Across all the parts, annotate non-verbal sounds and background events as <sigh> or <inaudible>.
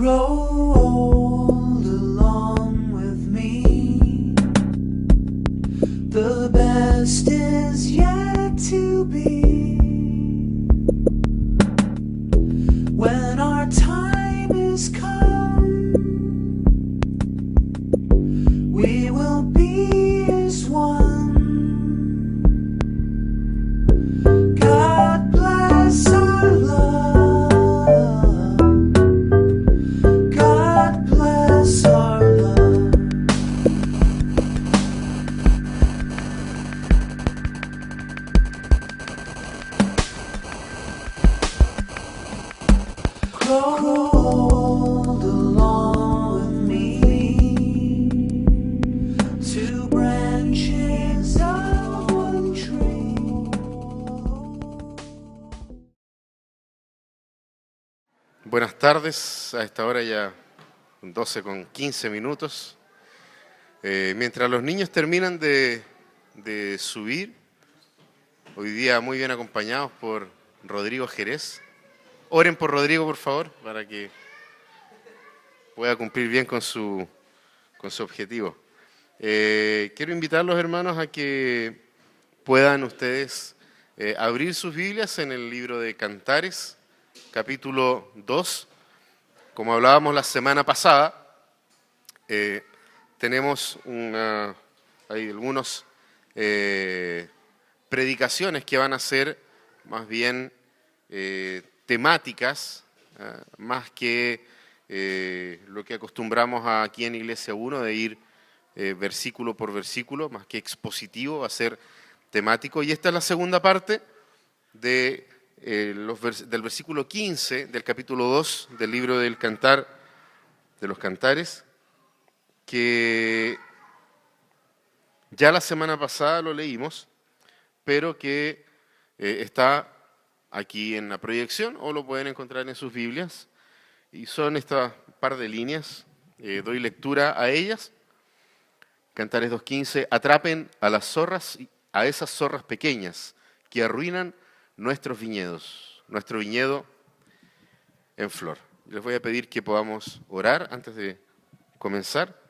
grow old tardes, a esta hora ya 12 con 15 minutos. Eh, mientras los niños terminan de, de subir, hoy día muy bien acompañados por Rodrigo Jerez. Oren por Rodrigo, por favor, para que pueda cumplir bien con su, con su objetivo. Eh, quiero invitarlos, hermanos, a que puedan ustedes eh, abrir sus Biblias en el libro de Cantares, capítulo 2. Como hablábamos la semana pasada, eh, tenemos una, algunas predicaciones que van a ser más bien eh, temáticas, más que eh, lo que acostumbramos aquí en Iglesia 1 de ir eh, versículo por versículo, más que expositivo, va a ser temático. Y esta es la segunda parte de, eh, del versículo 15 del capítulo 2 del libro del Cantar, de los Cantares, que ya la semana pasada lo leímos, pero que eh, está aquí en la proyección o lo pueden encontrar en sus Biblias. Y son estas par de líneas, eh, doy lectura a ellas. Cantares 2.15, atrapen a las zorras, a esas zorras pequeñas que arruinan nuestros viñedos, nuestro viñedo en flor. Les voy a pedir que podamos orar antes de comenzar.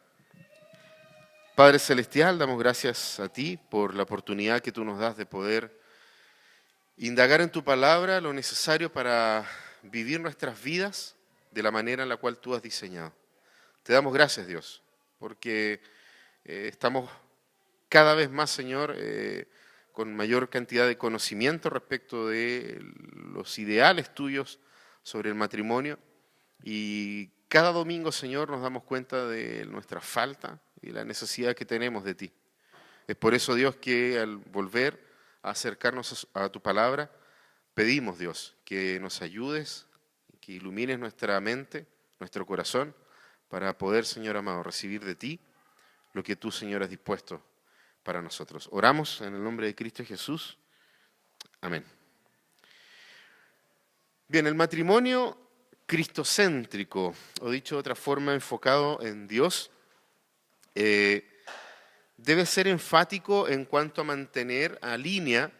Padre Celestial, damos gracias a ti por la oportunidad que tú nos das de poder indagar en tu palabra lo necesario para vivir nuestras vidas de la manera en la cual tú has diseñado. Te damos gracias, Dios, porque eh, estamos cada vez más, Señor, eh, con mayor cantidad de conocimiento respecto de los ideales tuyos sobre el matrimonio y cada domingo, Señor, nos damos cuenta de nuestra falta y la necesidad que tenemos de ti. Es por eso, Dios, que al volver a acercarnos a tu palabra, pedimos, Dios, que nos ayudes, que ilumines nuestra mente, nuestro corazón, para poder, Señor amado, recibir de ti lo que tú, Señor, has dispuesto para nosotros. Oramos en el nombre de Cristo Jesús. Amén. Bien, el matrimonio cristocéntrico, o dicho de otra forma, enfocado en Dios, eh, debe ser enfático en cuanto a mantener a línea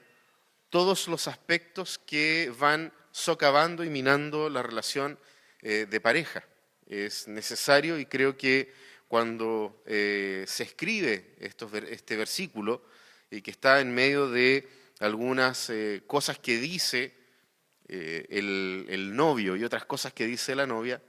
todos los aspectos que van socavando y minando la relación eh, de pareja. Es necesario y creo que cuando eh, se escribe estos este versículo y que está en medio de algunas eh, cosas que dice eh, el, el novio y otras cosas que dice la novia,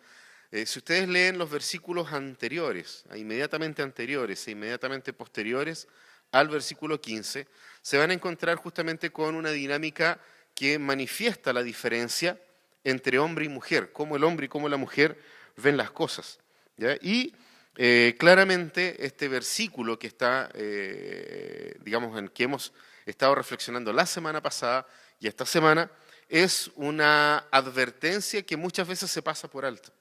eh, si ustedes leen los versículos anteriores, inmediatamente anteriores e inmediatamente posteriores al versículo 15, se van a encontrar justamente con una dinámica que manifiesta la diferencia entre hombre y mujer, cómo el hombre y cómo la mujer ven las cosas. ¿ya? Y eh, claramente este versículo que está, eh, digamos, en que hemos estado reflexionando la semana pasada y esta semana, es una advertencia que muchas veces se pasa por alto.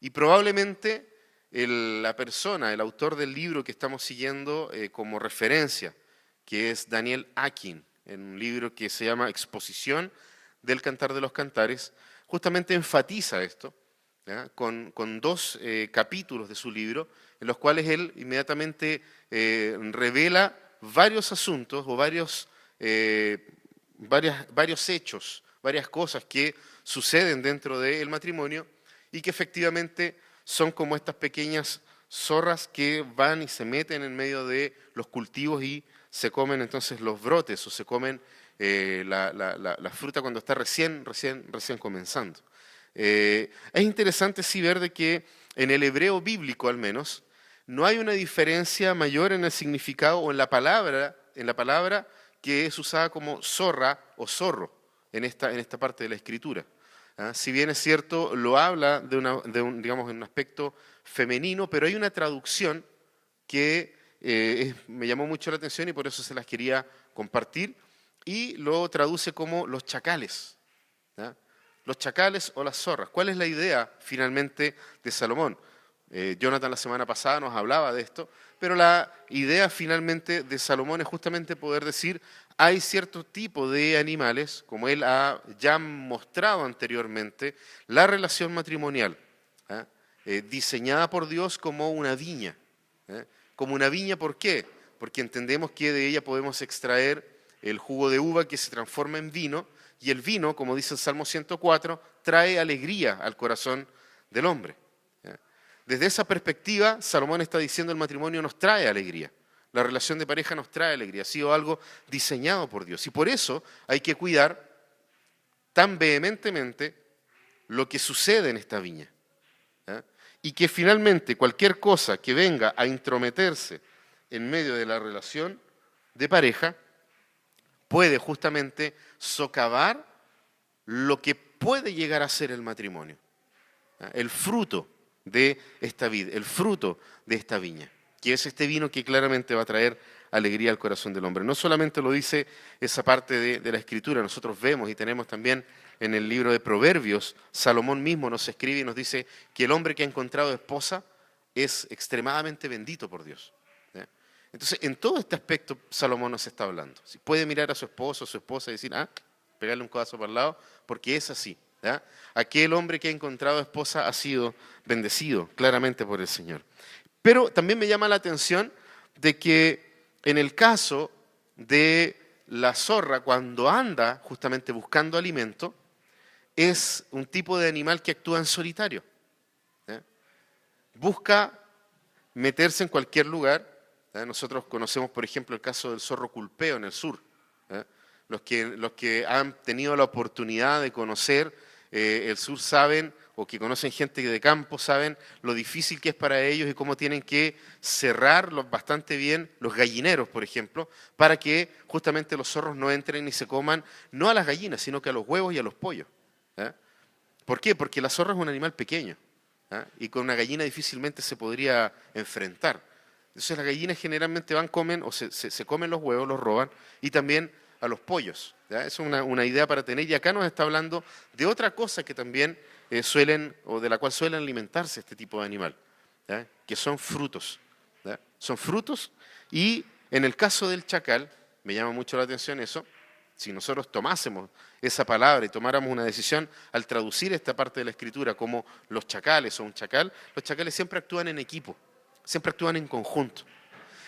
Y probablemente la persona, el autor del libro que estamos siguiendo eh, como referencia, que es Daniel Akin, en un libro que se llama Exposición del Cantar de los Cantares, justamente enfatiza esto, Con, dos eh, capítulos de su libro, en los cuales él inmediatamente eh, revela varios asuntos o varios, eh, varios hechos, varias cosas que suceden dentro del matrimonio y que efectivamente son como estas pequeñas zorras que van y se meten en medio de los cultivos y se comen entonces los brotes o se comen eh, la, fruta cuando está recién, recién, recién comenzando. Eh, es interesante sí ver de que en el hebreo bíblico al menos no hay una diferencia mayor en el significado o en la palabra, en la palabra que es usada como zorra o zorro en esta, en esta parte de la escritura. ¿ah? Si bien es cierto, lo habla de, un, digamos, en un aspecto femenino, pero hay una traducción que eh, me llamó mucho la atención y por eso se las quería compartir, y lo traduce como los chacales. Los chacales o las zorras. ¿Cuál es la idea finalmente de Salomón? Eh, Jonathan la semana pasada nos hablaba de esto, pero la idea finalmente de Salomón es justamente poder decir, hay cierto tipo de animales, como él ha ya mostrado anteriormente, la relación matrimonial, ¿ah? eh, diseñada por Dios como una viña. ¿eh? Como una viña, ¿por qué? Porque entendemos que de ella podemos extraer el jugo de uva que se transforma en vino, y el vino, como dice el Salmo 104, trae alegría al corazón del hombre. Desde esa perspectiva, Salomón está diciendo el matrimonio nos trae alegría. La relación de pareja nos trae alegría. Ha sido algo diseñado por Dios. Y por eso hay que cuidar tan vehementemente lo que sucede en esta viña. Y que finalmente cualquier cosa que venga a intrometerse en medio de la relación de pareja puede justamente socavar lo que puede llegar a ser el matrimonio. El fruto de esta vida, el fruto de esta viña, que es este vino que claramente va a traer alegría al corazón del hombre. No solamente lo dice esa parte de, de, la escritura, nosotros vemos y tenemos también en el libro de Proverbios, Salomón mismo nos escribe y nos dice que el hombre que ha encontrado esposa es extremadamente bendito por Dios. Entonces, en todo este aspecto, Salomón nos está hablando. Si puede mirar a su esposo, a su esposa y decir, ah, pegarle un codazo para el lado, porque es así. Aquel hombre que ha encontrado esposa ha sido bendecido claramente por el Señor. Pero también me llama la atención de que en el caso de la zorra, cuando anda justamente buscando alimento, es un tipo de animal que actúa en solitario. Busca meterse en cualquier lugar. Nosotros conocemos, por ejemplo, el caso del zorro culpeo en el sur. Los, que, los que han tenido la oportunidad de conocer eh, el sur saben, o que conocen gente de campo, saben lo difícil que es para ellos y cómo tienen que cerrar bastante bien los gallineros, por ejemplo, para que justamente los zorros no entren y se coman no a las gallinas, sino que a los huevos y a los pollos. ¿eh? ¿Por qué? Porque la zorra es un animal pequeño ¿eh? y con una gallina difícilmente se podría enfrentar. Entonces las gallinas generalmente van, comen o se, se comen los huevos, los roban y también a los pollos. Es una, idea para tener. Y acá nos está hablando de otra cosa que también eh, suelen, o de la cual suelen alimentarse este tipo de animal, que son frutos. Son frutos y en el caso del chacal, me llama mucho la atención eso, si nosotros tomásemos esa palabra y tomáramos una decisión al traducir esta parte de la escritura como los chacales o un chacal, los chacales siempre actúan en equipo, siempre actúan en conjunto.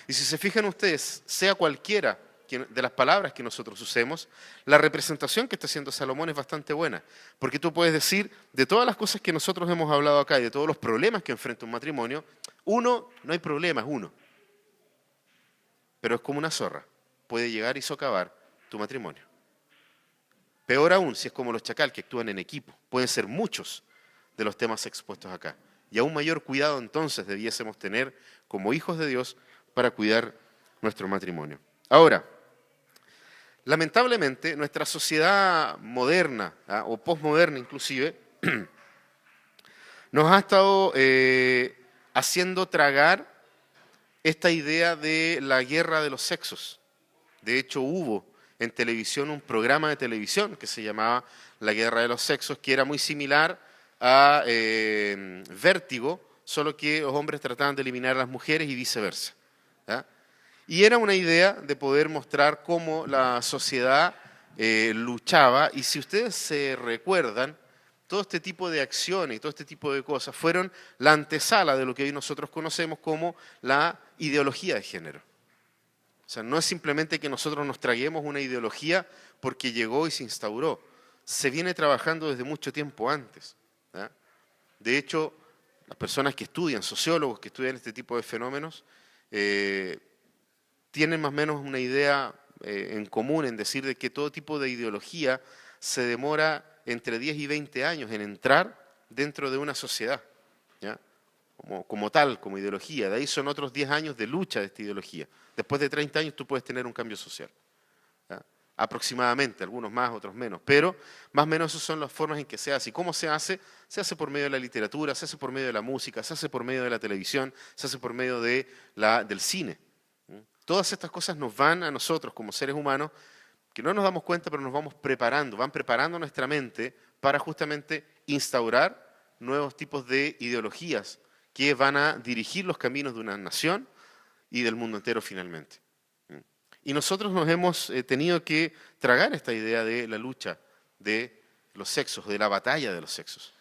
Y si se fijan ustedes, sea cualquiera de las palabras que nosotros usemos, la representación que está haciendo Salomón es bastante buena. Porque tú puedes decir, de todas las cosas que nosotros hemos hablado acá y de todos los problemas que enfrenta un matrimonio, uno, no hay problema, es uno. Pero es como una zorra, puede llegar y socavar tu matrimonio. Peor aún si es como los chacal que actúan en equipo. Pueden ser muchos de los temas expuestos acá. Y aún mayor cuidado entonces debiésemos tener como hijos de Dios para cuidar nuestro matrimonio. Ahora, Lamentablemente, nuestra sociedad moderna, ¿ah? o postmoderna inclusive, <clears throat> nos ha estado eh, haciendo tragar esta idea de la guerra de los sexos. De hecho, hubo en televisión un programa de televisión que se llamaba La Guerra de los Sexos, que era muy similar a eh, Vértigo, solo que los hombres trataban de eliminar a las mujeres y viceversa. Y era una idea de poder mostrar cómo la sociedad eh, luchaba. Y si ustedes se recuerdan, todo este tipo de acciones y todo este tipo de cosas fueron la antesala de lo que hoy nosotros conocemos como la ideología de género. O sea, no es simplemente que nosotros nos traguemos una ideología porque llegó y se instauró. Se viene trabajando desde mucho tiempo antes. De hecho, las personas que estudian, sociólogos que estudian este tipo de fenómenos, eh, tienen más o menos una idea eh, en común en decir de que todo tipo de ideología se demora entre 10 y 20 años en entrar dentro de una sociedad, ¿ya? Como, como tal, como ideología. De ahí son otros 10 años de lucha de esta ideología. Después de 30 años tú puedes tener un cambio social. Aproximadamente, algunos más, otros menos. Pero más o menos esas son las formas en que se hace. ¿Y cómo se hace? Se hace por medio de la literatura, se hace por medio de la música, se hace por medio de la televisión, se hace por medio de la, del cine. Todas estas cosas nos van a nosotros como seres humanos, que no nos damos cuenta, pero nos vamos preparando, van preparando nuestra mente para justamente instaurar nuevos tipos de ideologías que van a dirigir los caminos de una nación y del mundo entero finalmente. Y nosotros nos hemos eh, tenido que tragar esta idea de la lucha de los sexos, de la batalla de los sexos.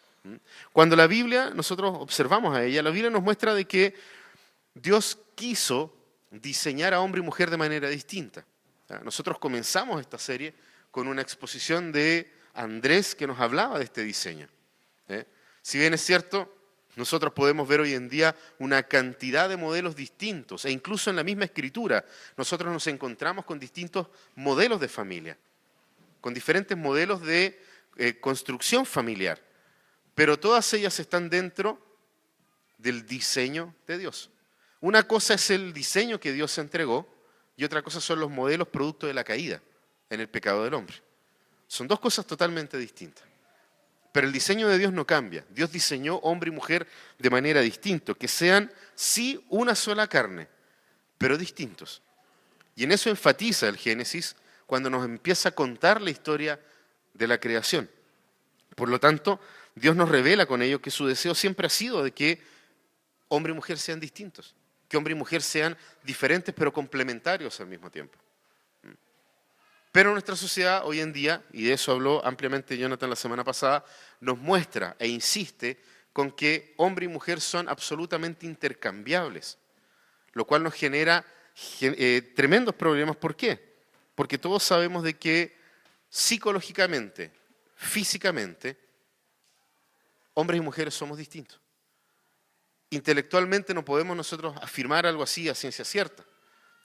Cuando la Biblia, nosotros observamos a ella, la Biblia nos muestra de que Dios quiso diseñar a hombre y mujer de manera distinta. Nosotros comenzamos esta serie con una exposición de Andrés que nos hablaba de este diseño. ¿eh? Si bien es cierto, nosotros podemos ver hoy en día una cantidad de modelos distintos e incluso en la misma escritura nosotros nos encontramos con distintos modelos de familia, con diferentes modelos de eh, construcción familiar, pero todas ellas están dentro del diseño de Dios. Una cosa es el diseño que Dios entregó y otra cosa son los modelos producto de la caída en el pecado del hombre. Son dos cosas totalmente distintas. Pero el diseño de Dios no cambia. Dios diseñó hombre y mujer de manera distinta, que sean sí una sola carne, pero distintos. Y en eso enfatiza el Génesis cuando nos empieza a contar la historia de la creación. Por lo tanto, Dios nos revela con ello que su deseo siempre ha sido de que hombre y mujer sean distintos que hombre y mujer sean diferentes pero complementarios al mismo tiempo. Pero nuestra sociedad hoy en día, y de eso habló ampliamente Jonathan la semana pasada, nos muestra e insiste con que hombre y mujer son absolutamente intercambiables, lo cual nos genera eh, tremendos problemas. ¿Por qué? Porque todos sabemos de que psicológicamente, físicamente, hombres y mujeres somos distintos intelectualmente no podemos nosotros afirmar algo así a ciencia cierta.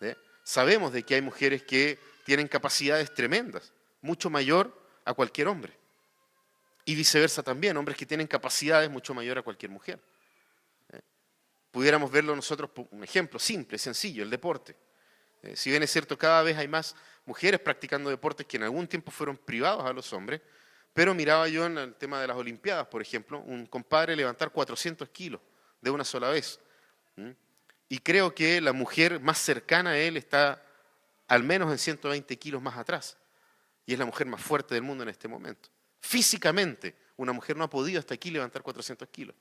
¿eh? Sabemos de que hay mujeres que tienen capacidades tremendas, mucho mayor a cualquier hombre. Y viceversa también, hombres que tienen capacidades mucho mayor a cualquier mujer. ¿eh? Pudiéramos verlo nosotros un ejemplo simple, sencillo, el deporte. ¿eh? Si bien es cierto, cada vez hay más mujeres practicando deportes que en algún tiempo fueron privados a los hombres, pero miraba yo en el tema de las Olimpiadas, por ejemplo, un compadre levantar 400 kilos de una sola vez. Y creo que la mujer más cercana a él está al menos en 120 kilos más atrás. Y es la mujer más fuerte del mundo en este momento. Físicamente, una mujer no ha podido hasta aquí levantar 400 kilos.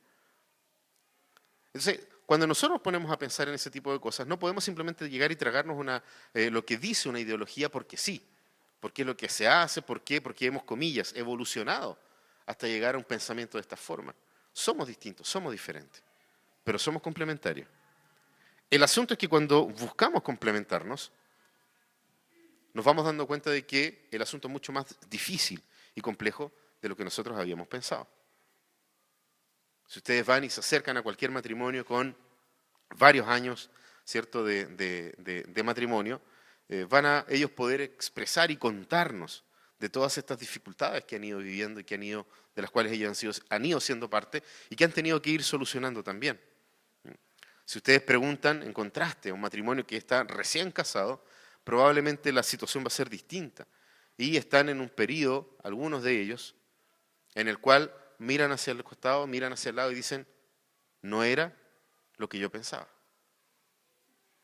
Entonces, cuando nosotros nos ponemos a pensar en ese tipo de cosas, no podemos simplemente llegar y tragarnos una, eh, lo que dice una ideología porque sí, porque es lo que se hace, ¿por qué? Porque hemos, comillas, evolucionado hasta llegar a un pensamiento de esta forma. Somos distintos, somos diferentes pero somos complementarios. El asunto es que cuando buscamos complementarnos, nos vamos dando cuenta de que el asunto es mucho más difícil y complejo de lo que nosotros habíamos pensado. Si ustedes van y se acercan a cualquier matrimonio con varios años ¿cierto? De, matrimonio, eh, van a ellos poder expresar y contarnos de todas estas dificultades que han ido viviendo y que han ido, de las cuales ellos han, sido, han ido siendo parte y que han tenido que ir solucionando también. Si ustedes preguntan, en contraste a un matrimonio que está recién casado, probablemente la situación va a ser distinta. Y están en un periodo, algunos de ellos, en el cual miran hacia el costado, miran hacia el lado y dicen, no era lo que yo pensaba.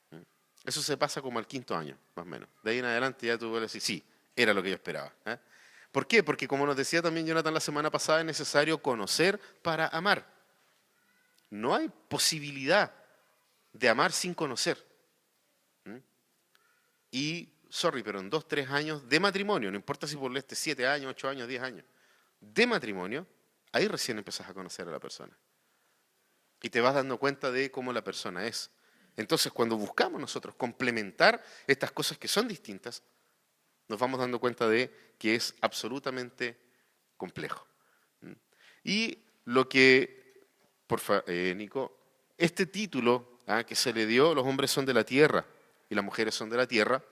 ¿Mm? Eso se pasa como al quinto año, más o menos. De ahí en adelante ya tú vuelves a decir, sí, era lo que yo esperaba. ¿eh? ¿Por qué? Porque como nos decía también Jonathan la semana pasada, es necesario conocer para amar. No hay posibilidad de amar sin conocer. Y, sorry, pero en dos, tres años de matrimonio, no importa si por este siete años, ocho años, diez años, de matrimonio, ahí recién empezás a conocer a la persona. Y te vas dando cuenta de cómo la persona es. Entonces, cuando buscamos nosotros complementar estas cosas que son distintas, nos vamos dando cuenta de que es absolutamente complejo. Y lo que Porfa, eh, Nico. Este título ah, que se le dio, los hombres son de la tierra y las mujeres son de la tierra,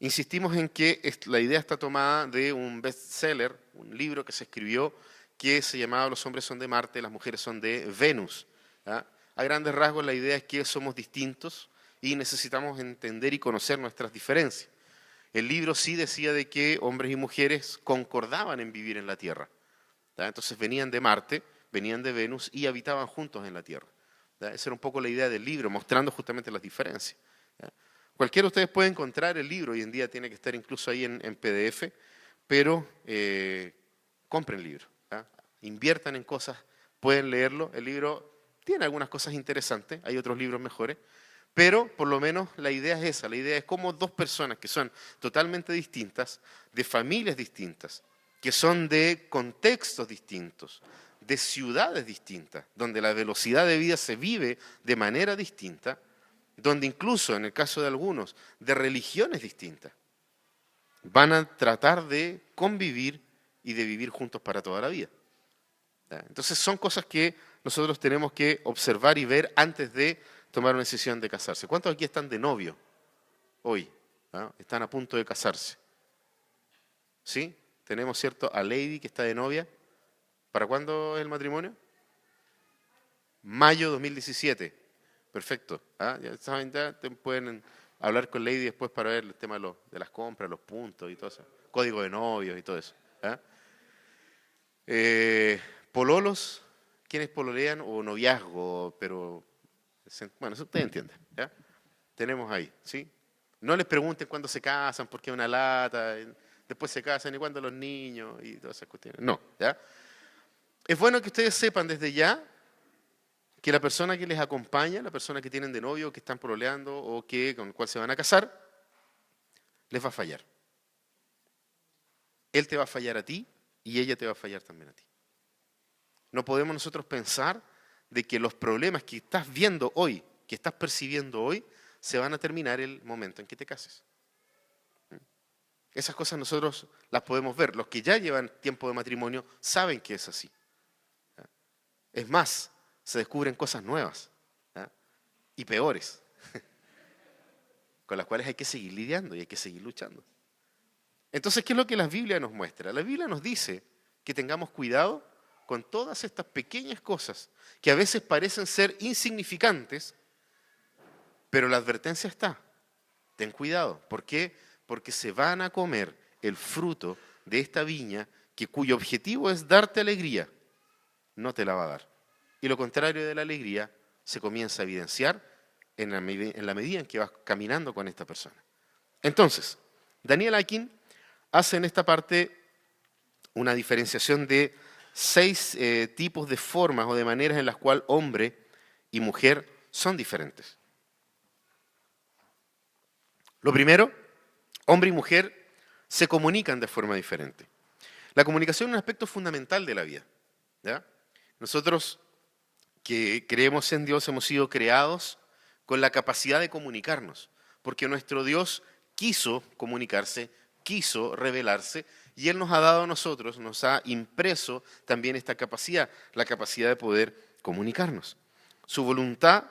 insistimos en que la idea está tomada de un bestseller, un libro que se escribió que se llamaba Los hombres son de Marte, las mujeres son de Venus. A grandes rasgos la idea es que somos distintos y necesitamos entender y conocer nuestras diferencias. El libro sí decía de que hombres y mujeres concordaban en vivir en la Tierra. Entonces venían de Marte, venían de Venus y habitaban juntos en la Tierra. Esa era un poco la idea del libro, mostrando justamente las diferencias. Cualquiera de ustedes puede encontrar el libro, hoy en día tiene que estar incluso ahí en, PDF, pero eh, compren el libro, inviertan en cosas, pueden leerlo. El libro tiene algunas cosas interesantes, hay otros libros mejores, pero por lo menos la idea es esa, la idea es cómo dos personas que son totalmente distintas, de familias distintas, que son de contextos distintos, de ciudades distintas, donde la velocidad de vida se vive de manera distinta, donde incluso en el caso de algunos, de religiones distintas, van a tratar de convivir y de vivir juntos para toda la vida. Entonces son cosas que nosotros tenemos que observar y ver antes de tomar una decisión de casarse. ¿Cuántos aquí están de novio hoy? Están a punto de casarse. ¿Sí? Tenemos, ¿cierto? A Lady que está de novia. ¿Para cuándo es el matrimonio? Mayo 2017. Perfecto. ¿ah? Ya saben, ya pueden hablar con Lady después para ver el tema de, las compras, los puntos y todo eso. Código de novios y todo eso. ¿ah? Eh, pololos, quienes pololean o noviazgo, pero bueno, eso ustedes entienden. Tenemos ahí, ¿sí? No les pregunten cuándo se casan, porque es una lata, después se casan y cuándo los niños y todas esas cuestiones. No, ¿ya? Es bueno que ustedes sepan desde ya que la persona que les acompaña, la persona que tienen de novio, que están proleando o que, con el cual se van a casar, les va a fallar. Él te va a fallar a ti y ella te va a fallar también a ti. No podemos nosotros pensar de que los problemas que estás viendo hoy, que estás percibiendo hoy, se van a terminar el momento en que te cases. Esas cosas nosotros las podemos ver. Los que ya llevan tiempo de matrimonio saben que es así. Es más, se descubren cosas nuevas y peores, <laughs> con las cuales hay que seguir lidiando y hay que seguir luchando. Entonces, ¿qué es lo que la Biblia nos muestra? La Biblia nos dice que tengamos cuidado con todas estas pequeñas cosas que a veces parecen ser insignificantes, pero la advertencia está. Ten cuidado. ¿Por qué? Porque se van a comer el fruto de esta viña que cuyo objetivo es darte alegría, no te la va a dar. Y lo contrario de la alegría se comienza a evidenciar en la, medida en que vas caminando con esta persona. Entonces, Daniel Akin hace en esta parte una diferenciación de seis eh, tipos de formas o de maneras en las cuales hombre y mujer son diferentes. Lo primero, hombre y mujer se comunican de forma diferente. La comunicación es un aspecto fundamental de la vida. Nosotros que creemos en Dios hemos sido creados con la capacidad de comunicarnos, porque nuestro Dios quiso comunicarse, quiso revelarse y Él nos ha dado a nosotros, nos ha impreso también esta capacidad, la capacidad de poder comunicarnos. Su voluntad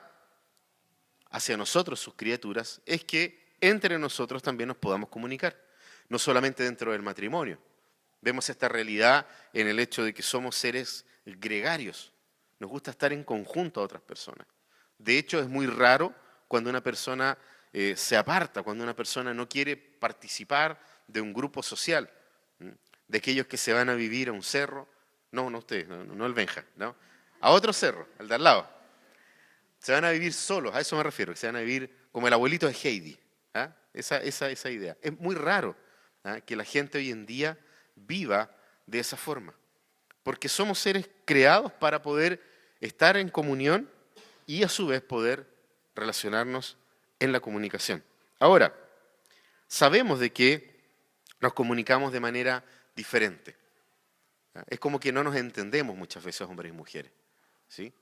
hacia nosotros, sus criaturas, es que entre nosotros también nos podamos comunicar, no solamente dentro del matrimonio. Vemos esta realidad en el hecho de que somos seres gregarios, nos gusta estar en conjunto a otras personas. De hecho, es muy raro cuando una persona eh, se aparta, cuando una persona no quiere participar de un grupo social de aquellos que se van a vivir a un cerro, no, no ustedes, no, el Benja, ¿no? a otro cerro, el de al lado. Se van a vivir solos, a eso me refiero, que se van a vivir como el abuelito de Heidi. ¿ah? Esa, esa, esa, idea. Es muy raro ¿ah? que la gente hoy en día viva de esa forma, porque somos seres creados para poder estar en comunión y a su vez poder relacionarnos en la comunicación. Ahora, sabemos de que nos comunicamos de manera diferente. Es como que no nos entendemos muchas veces hombres y mujeres. ¿sí?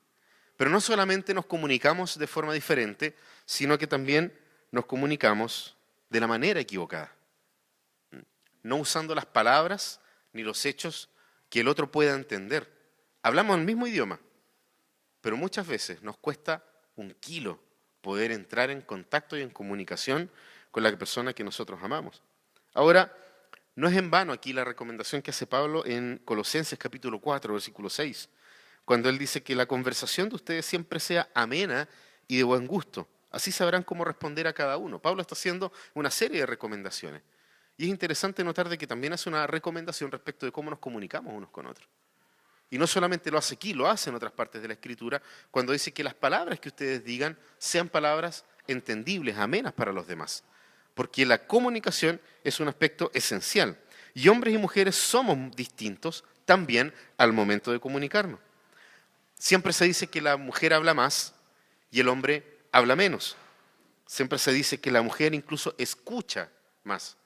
Pero no solamente nos comunicamos de forma diferente, sino que también nos comunicamos de la manera equivocada. No usando las palabras ni los hechos que el otro pueda entender. Hablamos el mismo idioma, pero muchas veces nos cuesta un kilo poder entrar en contacto y en comunicación con la persona que nosotros amamos. Ahora, no es en vano aquí la recomendación que hace Pablo en Colosenses capítulo 4, versículo 6, cuando él dice que la conversación de ustedes siempre sea amena y de buen gusto. Así sabrán cómo responder a cada uno. Pablo está haciendo una serie de recomendaciones. Y es interesante notar de que también hace una recomendación respecto de cómo nos comunicamos unos con otros. Y no solamente lo hace aquí, lo hace en otras partes de la Escritura, cuando dice que las palabras que ustedes digan sean palabras entendibles, amenas para los demás. Porque la comunicación es un aspecto esencial. Y hombres y mujeres somos distintos también al momento de comunicarnos. Siempre se dice que la mujer habla más y el hombre habla menos. Siempre se dice que la mujer incluso escucha más.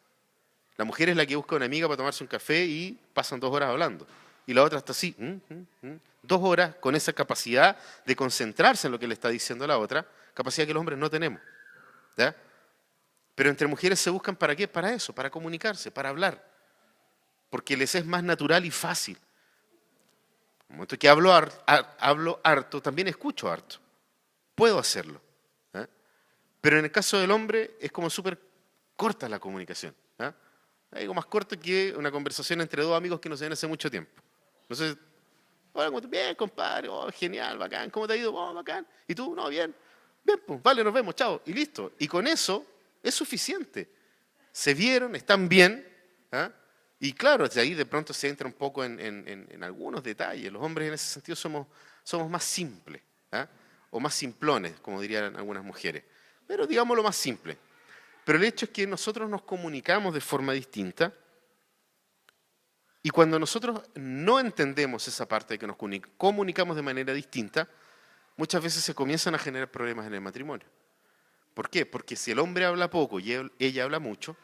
La mujer es la que busca una amiga para tomarse un café y pasan dos horas hablando. Y la otra está así, mm, mm, mm, dos horas con esa capacidad de concentrarse en lo que le está diciendo la otra, capacidad que los hombres no tenemos. Pero entre mujeres se buscan para qué? Para eso, para comunicarse, para hablar. Porque les es más natural y fácil. En que hablo, hablo harto, también escucho harto. Puedo hacerlo. ¿eh? Pero en el caso del hombre es como súper corta la comunicación. ¿Eh? Algo más corto que una conversación entre dos amigos que no se ven hace mucho tiempo. Entonces, hola, ¿cómo te Bien, compadre, oh, genial, bacán, ¿cómo te ha ido? Oh, bacán. ¿Y tú? No, bien. Bien, pues, vale, nos vemos, chao. Y listo. Y con eso es suficiente. Se vieron, están bien, ¿ah? Y claro, de ahí de pronto se entra un poco en, algunos detalles. Los hombres en ese sentido somos, somos más simples, ¿ah? o más simplones, como dirían algunas mujeres. Pero digamos lo más simple. Pero el hecho es que nosotros nos comunicamos de forma distinta y cuando nosotros no entendemos esa parte de que nos comunicamos de manera distinta, muchas veces se comienzan a generar problemas en el matrimonio. ¿Por qué? Porque si el hombre habla poco y ella habla mucho,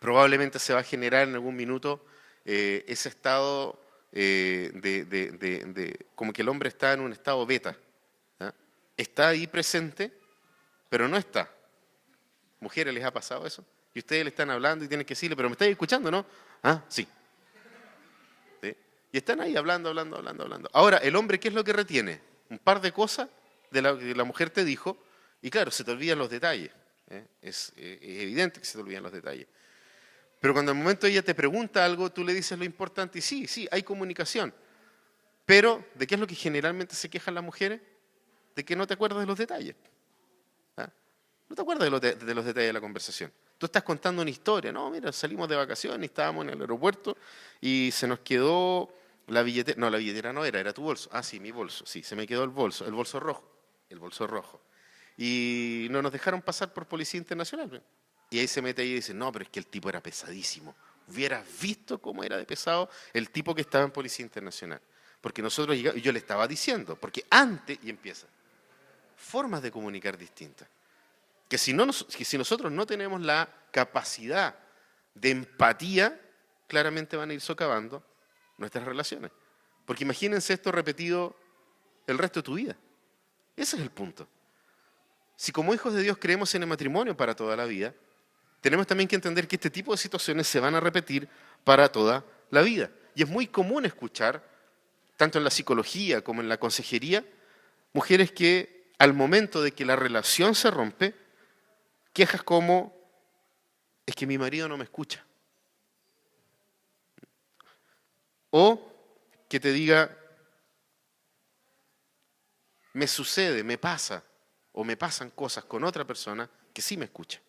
probablemente se va a generar en algún minuto eh, ese estado eh, de, como que el hombre está en un estado beta. Está ahí presente, pero no está. ¿Mujeres les ha pasado eso? Y ustedes le están hablando y tienen que decirle, pero me estáis escuchando, ¿no? Ah, sí. Y están ahí hablando, hablando, hablando, hablando. Ahora, el hombre, ¿qué es lo que retiene? Un par de cosas de lo que la mujer te dijo, y claro, se te olvidan los detalles. ¿eh? Es, eh, es, evidente que se te olvidan los detalles. Pero cuando el momento ella te pregunta algo, tú le dices lo importante, y sí, sí, hay comunicación. Pero, ¿de qué es lo que generalmente se quejan las mujeres? De que no te acuerdas de los detalles. No te acuerdas de los, de los detalles de la conversación. Tú estás contando una historia, no, mira, salimos de vacaciones, estábamos en el aeropuerto y se nos quedó la billetera, no, la billetera no era, era tu bolso. Ah, sí, mi bolso, sí, se me quedó el bolso, el bolso rojo, el bolso rojo. Y no nos dejaron pasar por Policía Internacional. Y ahí se mete ahí y dice, no, pero es que el tipo era pesadísimo. Hubieras visto cómo era de pesado el tipo que estaba en Policía Internacional. Porque nosotros llegamos, y yo le estaba diciendo, porque antes, y empieza, formas de comunicar distintas. Que si, no que si nosotros no tenemos la capacidad de empatía, claramente van a ir socavando nuestras relaciones. Porque imagínense esto repetido el resto de tu vida. Ese es el punto. Si como hijos de Dios creemos en el matrimonio para toda la vida, tenemos también que entender que este tipo de situaciones se van a repetir para toda la vida. Y es muy común escuchar, tanto en la psicología como en la consejería, mujeres que al momento de que la relación se rompe, quejas como, es que mi marido no me escucha. O que te diga, me sucede, me pasa, o me pasan cosas con otra persona que sí me escucha.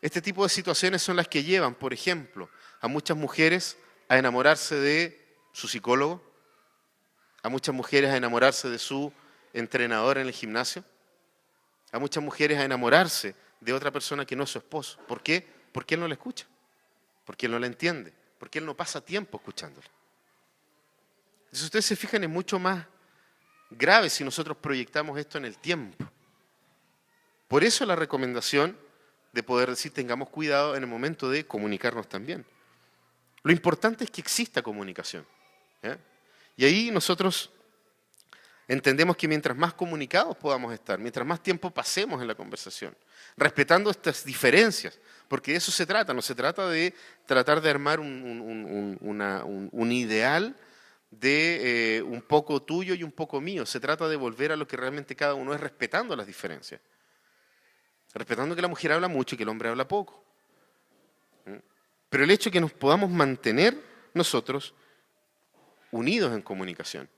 Este tipo de situaciones son las que llevan, por ejemplo, a muchas mujeres a enamorarse de su psicólogo, a muchas mujeres a enamorarse de su entrenador en el gimnasio, a muchas mujeres a enamorarse de otra persona que no es su esposo. ¿Por qué? Porque él no la escucha, porque él no la entiende, porque él no pasa tiempo escuchándola. Si ustedes se fijan, es mucho más grave si nosotros proyectamos esto en el tiempo. Por eso la recomendación de poder decir tengamos cuidado en el momento de comunicarnos también. Lo importante es que exista comunicación. Y ahí nosotros entendemos que mientras más comunicados podamos estar, mientras más tiempo pasemos en la conversación, respetando estas diferencias, porque de eso se trata, no se trata de tratar de armar un, ideal de eh, un poco tuyo y un poco mío. Se trata de volver a lo que realmente cada uno es respetando las diferencias. Respetando que la mujer habla mucho y que el hombre habla poco. Pero el hecho de que nos podamos mantener nosotros unidos en comunicación.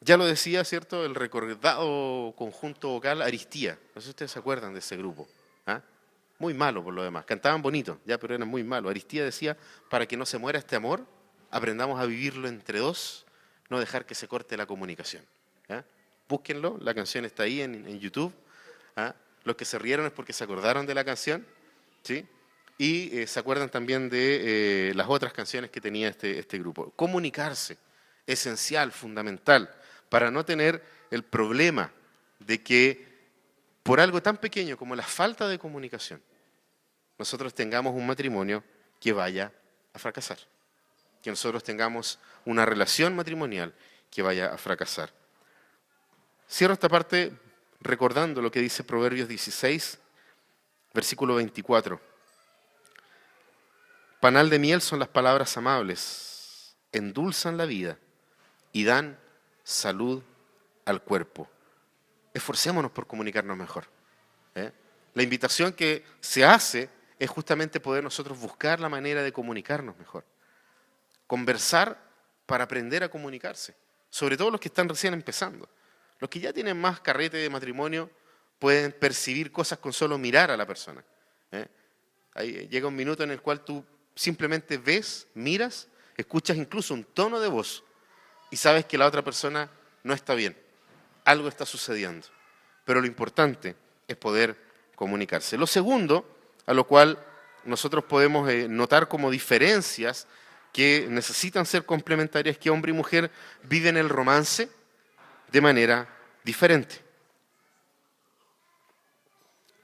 Ya lo decía, ¿cierto? El recordado conjunto vocal Aristía. No sé si ustedes se acuerdan de ese grupo. ¿ah? Muy malo por lo demás. Cantaban bonito, ya, pero eran muy malos. Aristía decía, para que no se muera este amor, aprendamos a vivirlo entre dos, no dejar que se corte la comunicación. Búsquenlo, la canción está ahí en, YouTube. ¿ah? Los que se rieron es porque se acordaron de la canción. ¿sí? Y eh, se acuerdan también de eh, las otras canciones que tenía este, este grupo. Comunicarse, esencial, fundamental, para no tener el problema de que por algo tan pequeño como la falta de comunicación, nosotros tengamos un matrimonio que vaya a fracasar. Que nosotros tengamos una relación matrimonial que vaya a fracasar. Cierro esta parte recordando lo que dice Proverbios 16, versículo 24. Panal de miel son las palabras amables, endulzan la vida y dan salud al cuerpo esforcémonos por comunicarnos mejor. ¿eh? La invitación que se hace es justamente poder nosotros buscar la manera de comunicarnos mejor. Conversar para aprender a comunicarse, sobre todo los que están recién empezando. Los que ya tienen más carrete de matrimonio pueden percibir cosas con solo mirar a la persona. ¿eh? Ahí llega un minuto en el cual tú simplemente ves, miras, escuchas incluso un tono de voz y sabes que la otra persona no está bien algo está sucediendo. Pero lo importante es poder comunicarse. Lo segundo, a lo cual nosotros podemos eh, notar como diferencias que necesitan ser complementarias, que hombre y mujer viven el romance de manera diferente.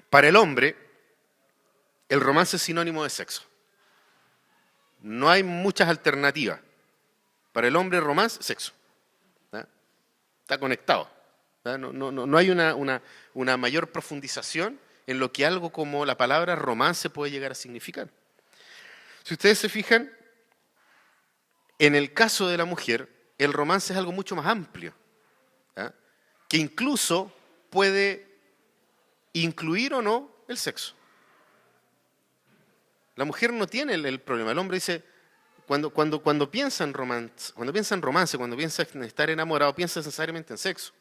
Para el hombre, el romance es sinónimo de sexo. No hay muchas alternativas. Para el hombre, romance, sexo. Está conectado. No, hay una, mayor profundización en lo que algo como la palabra romance puede llegar a significar. Si ustedes se fijan, en el caso de la mujer, el romance es algo mucho más amplio, que incluso puede incluir o no el sexo. La mujer no tiene el, problema. El hombre dice, cuando, cuando, cuando, piensa en romance, cuando piensa en romance, cuando piensa en estar enamorado, piensa necesariamente en sexo.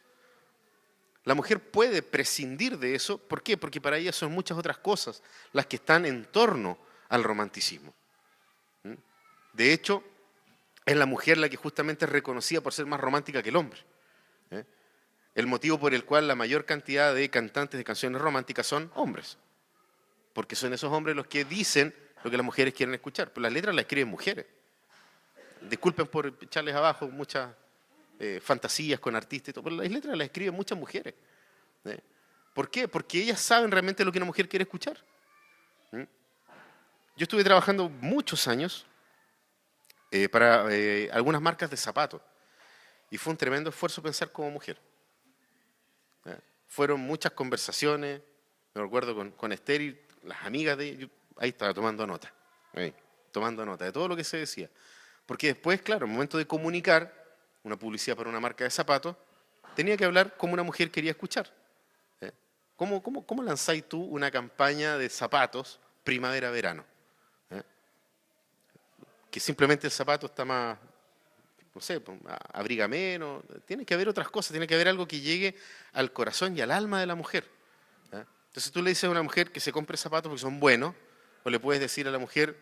La mujer puede prescindir de eso. ¿Por qué? Porque para ella son muchas otras cosas las que están en torno al romanticismo. ¿Mm? De hecho, es la mujer la que justamente es reconocida por ser más romántica que el hombre. ¿eh? El motivo por el cual la mayor cantidad de cantantes de canciones románticas son hombres. Porque son esos hombres los que dicen lo que las mujeres quieren escuchar. Pero las letras las escriben mujeres. Disculpen por echarles abajo muchas eh, fantasías con artistas y todo, pero las letras las escriben muchas mujeres. ¿eh? ¿Por qué? Porque ellas saben realmente lo que una mujer quiere escuchar. ¿Mm? Yo estuve trabajando muchos años eh, para algunas marcas de zapatos y fue un tremendo esfuerzo pensar como mujer. Fueron muchas conversaciones, me recuerdo con, con Esther y las amigas de ahí estaba tomando nota, tomando nota de todo lo que se decía. Porque después, claro, el momento de comunicar, una publicidad para una marca de zapatos, tenía que hablar como una mujer quería escuchar. ¿Eh? ¿Cómo, cómo, cómo lanzáis tú una campaña de zapatos primavera-verano? ¿Eh? Que simplemente el zapato está más, no sé, pues, abriga menos. Tiene que haber otras cosas, tiene que haber algo que llegue al corazón y al alma de la mujer. ¿eh? Entonces tú le dices a una mujer que se compre zapatos porque son buenos, o le puedes decir a la mujer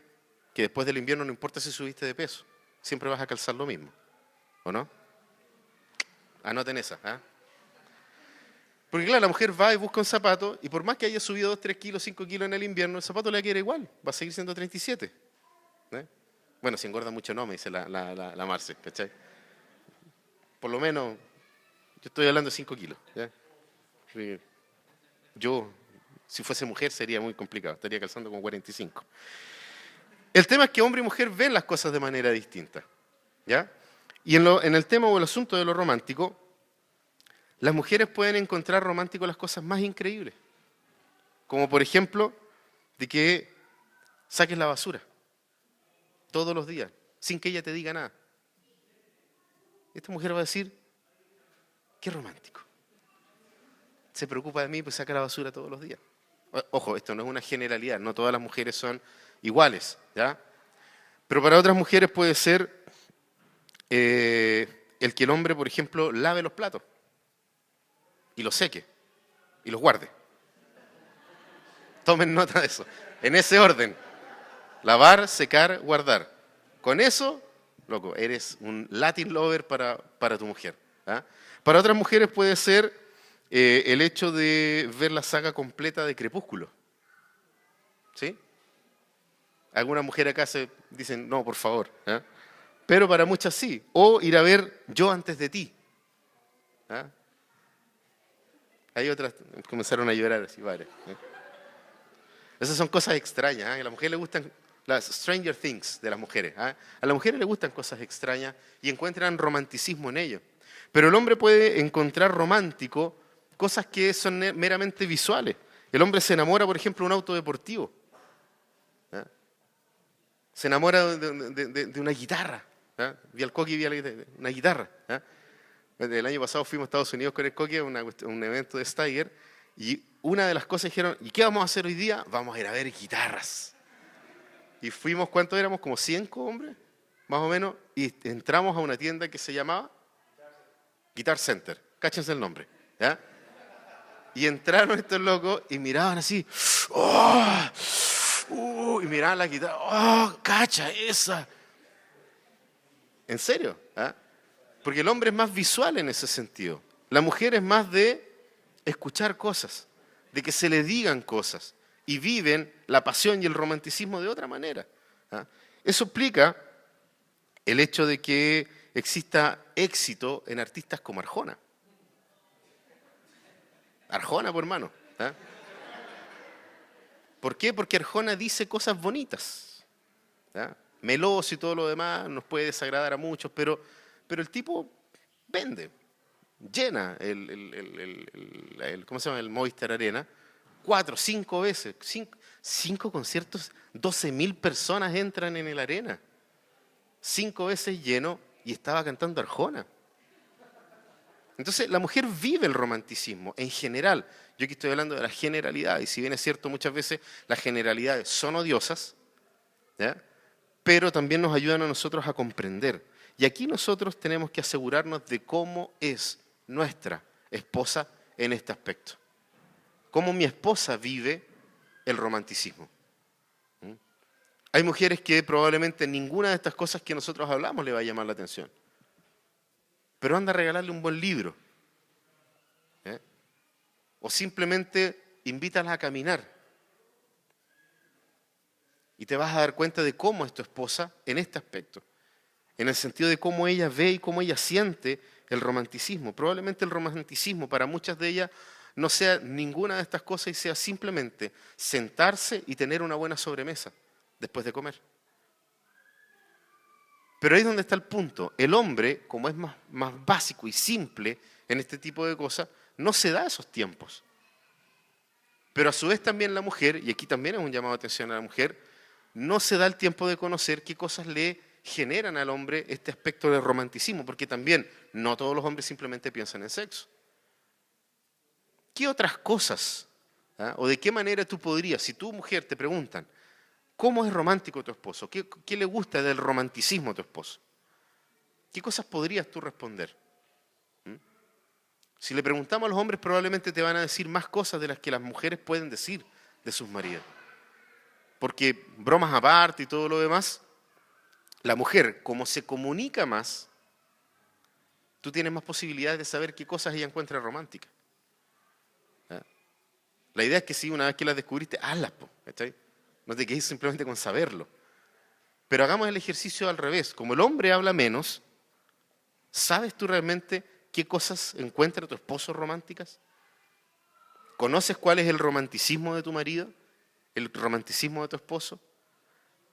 que después del invierno no importa si subiste de peso, siempre vas a calzar lo mismo. ¿O no? Anoten esa. ¿ah? Porque claro, la mujer va y busca un zapato y por más que haya subido 2, 3 kilos, 5 kilos en el invierno, el zapato le queda igual, va a seguir siendo 37. ¿eh? Bueno, si engorda mucho no, me dice la, la, Marce, ¿cachai? Por lo menos, yo estoy hablando de 5 kilos. Yo, si fuese mujer, sería muy complicado, estaría calzando con 45. El tema es que hombre y mujer ven las cosas de manera distinta. ¿Ya? Y en, el tema o el asunto de lo romántico, las mujeres pueden encontrar romántico las cosas más increíbles. Como por ejemplo, de que saques la basura todos los días, sin que ella te diga nada. esta mujer va a decir, qué romántico. Se preocupa de mí, pues saca la basura todos los días. Ojo, esto no es una generalidad, no todas las mujeres son iguales, ¿ya? Pero para otras mujeres puede ser eh, el que el hombre, por ejemplo, lave los platos y los seque y los guarde. Tomen nota de eso. En ese orden. Lavar, secar, guardar. Con eso, loco, eres un Latin lover para, para tu mujer. ¿ah? Para otras mujeres puede ser eh, el hecho de ver la saga completa de Crepúsculo. ¿Sí? Algunas mujeres acá se dicen, no, por favor. ¿ah? Pero para muchas sí. O ir a ver Yo antes de ti. ¿ah? Hay otras comenzaron a llorar así. ¿eh? Esas son cosas extrañas. A la mujer le gustan las Stranger Things de las mujeres. A las mujeres le gustan cosas extrañas y encuentran romanticismo en ello. Pero el hombre puede encontrar romántico cosas que son meramente visuales. El hombre se enamora, por ejemplo, de un auto deportivo. Se enamora de, una guitarra. Vi al Coqui, vi una guitarra. El año pasado fuimos a Estados Unidos con el Coqui a un evento de Steiger y una de las cosas dijeron, ¿y qué vamos a hacer hoy día? Vamos a ir a ver guitarras. Y fuimos, ¿cuántos éramos? Como cinco hombres, más o menos, y entramos a una tienda que se llamaba Guitar Center. Cáchense el nombre. ¿ya? Y entraron estos locos y miraban así, ¡oh! Uh, y miraban la guitarra, ¡oh! ¡Cacha esa! ¿En serio? ¿ah? Porque el hombre es más visual en ese sentido. La mujer es más de escuchar cosas, de que se le digan cosas y viven la pasión y el romanticismo de otra manera. ¿ah? Eso explica el hecho de que exista éxito en artistas como Arjona. Arjona, por hermano. ¿ah? ¿Por qué? Porque Arjona dice cosas bonitas. ¿ah? Meloso y todo lo demás nos puede desagradar a muchos, pero, pero el tipo vende, llena el, el, ¿cómo se llama? el Movistar Arena cuatro, cinco veces, cinco, cinco conciertos, 12 mil personas entran en el arena. Cinco veces lleno y estaba cantando Arjona. Entonces, la mujer vive el romanticismo en general. Yo aquí estoy hablando de la generalidad, y si bien es cierto, muchas veces las generalidades son odiosas, pero también nos ayudan a nosotros a comprender. Y aquí nosotros tenemos que asegurarnos de cómo es nuestra esposa en este aspecto cómo mi esposa vive el romanticismo. ¿Mm? Hay mujeres que probablemente ninguna de estas cosas que nosotros hablamos le va a llamar la atención. Pero anda a regalarle un buen libro. ¿eh? O simplemente invítalas a caminar. Y te vas a dar cuenta de cómo es tu esposa en este aspecto. En el sentido de cómo ella ve y cómo ella siente el romanticismo. Probablemente el romanticismo para muchas de ellas no sea ninguna de estas cosas y sea simplemente sentarse y tener una buena sobremesa después de comer. Pero ahí es donde está el punto. El hombre, como es más, más básico y simple en este tipo de cosas, no se da esos tiempos. Pero a su vez también la mujer, y aquí también es un llamado de atención a la mujer, no se da el tiempo de conocer qué cosas le generan al hombre este aspecto de romanticismo, porque también no todos los hombres simplemente piensan en sexo. ¿qué otras cosas ah, o de qué manera tú podrías, si tu mujer te preguntan, ¿cómo es romántico tu esposo? ¿Qué, le gusta del romanticismo a tu esposo? ¿Qué cosas podrías tú responder? ¿Mm? Si le preguntamos a los hombres, probablemente te van a decir más cosas de las que las mujeres pueden decir de sus maridos. Porque bromas aparte y todo lo demás, la mujer, como se comunica más, tú tienes más posibilidades de saber qué cosas ella encuentra románticas. La idea es que si una vez que las descubriste, hazlas, No te quedes simplemente con saberlo. Pero hagamos el ejercicio al revés. Como el hombre habla menos, ¿sabes tú realmente qué cosas encuentra tu esposo románticas? ¿Conoces cuál es el romanticismo de tu marido? ¿El romanticismo de tu esposo?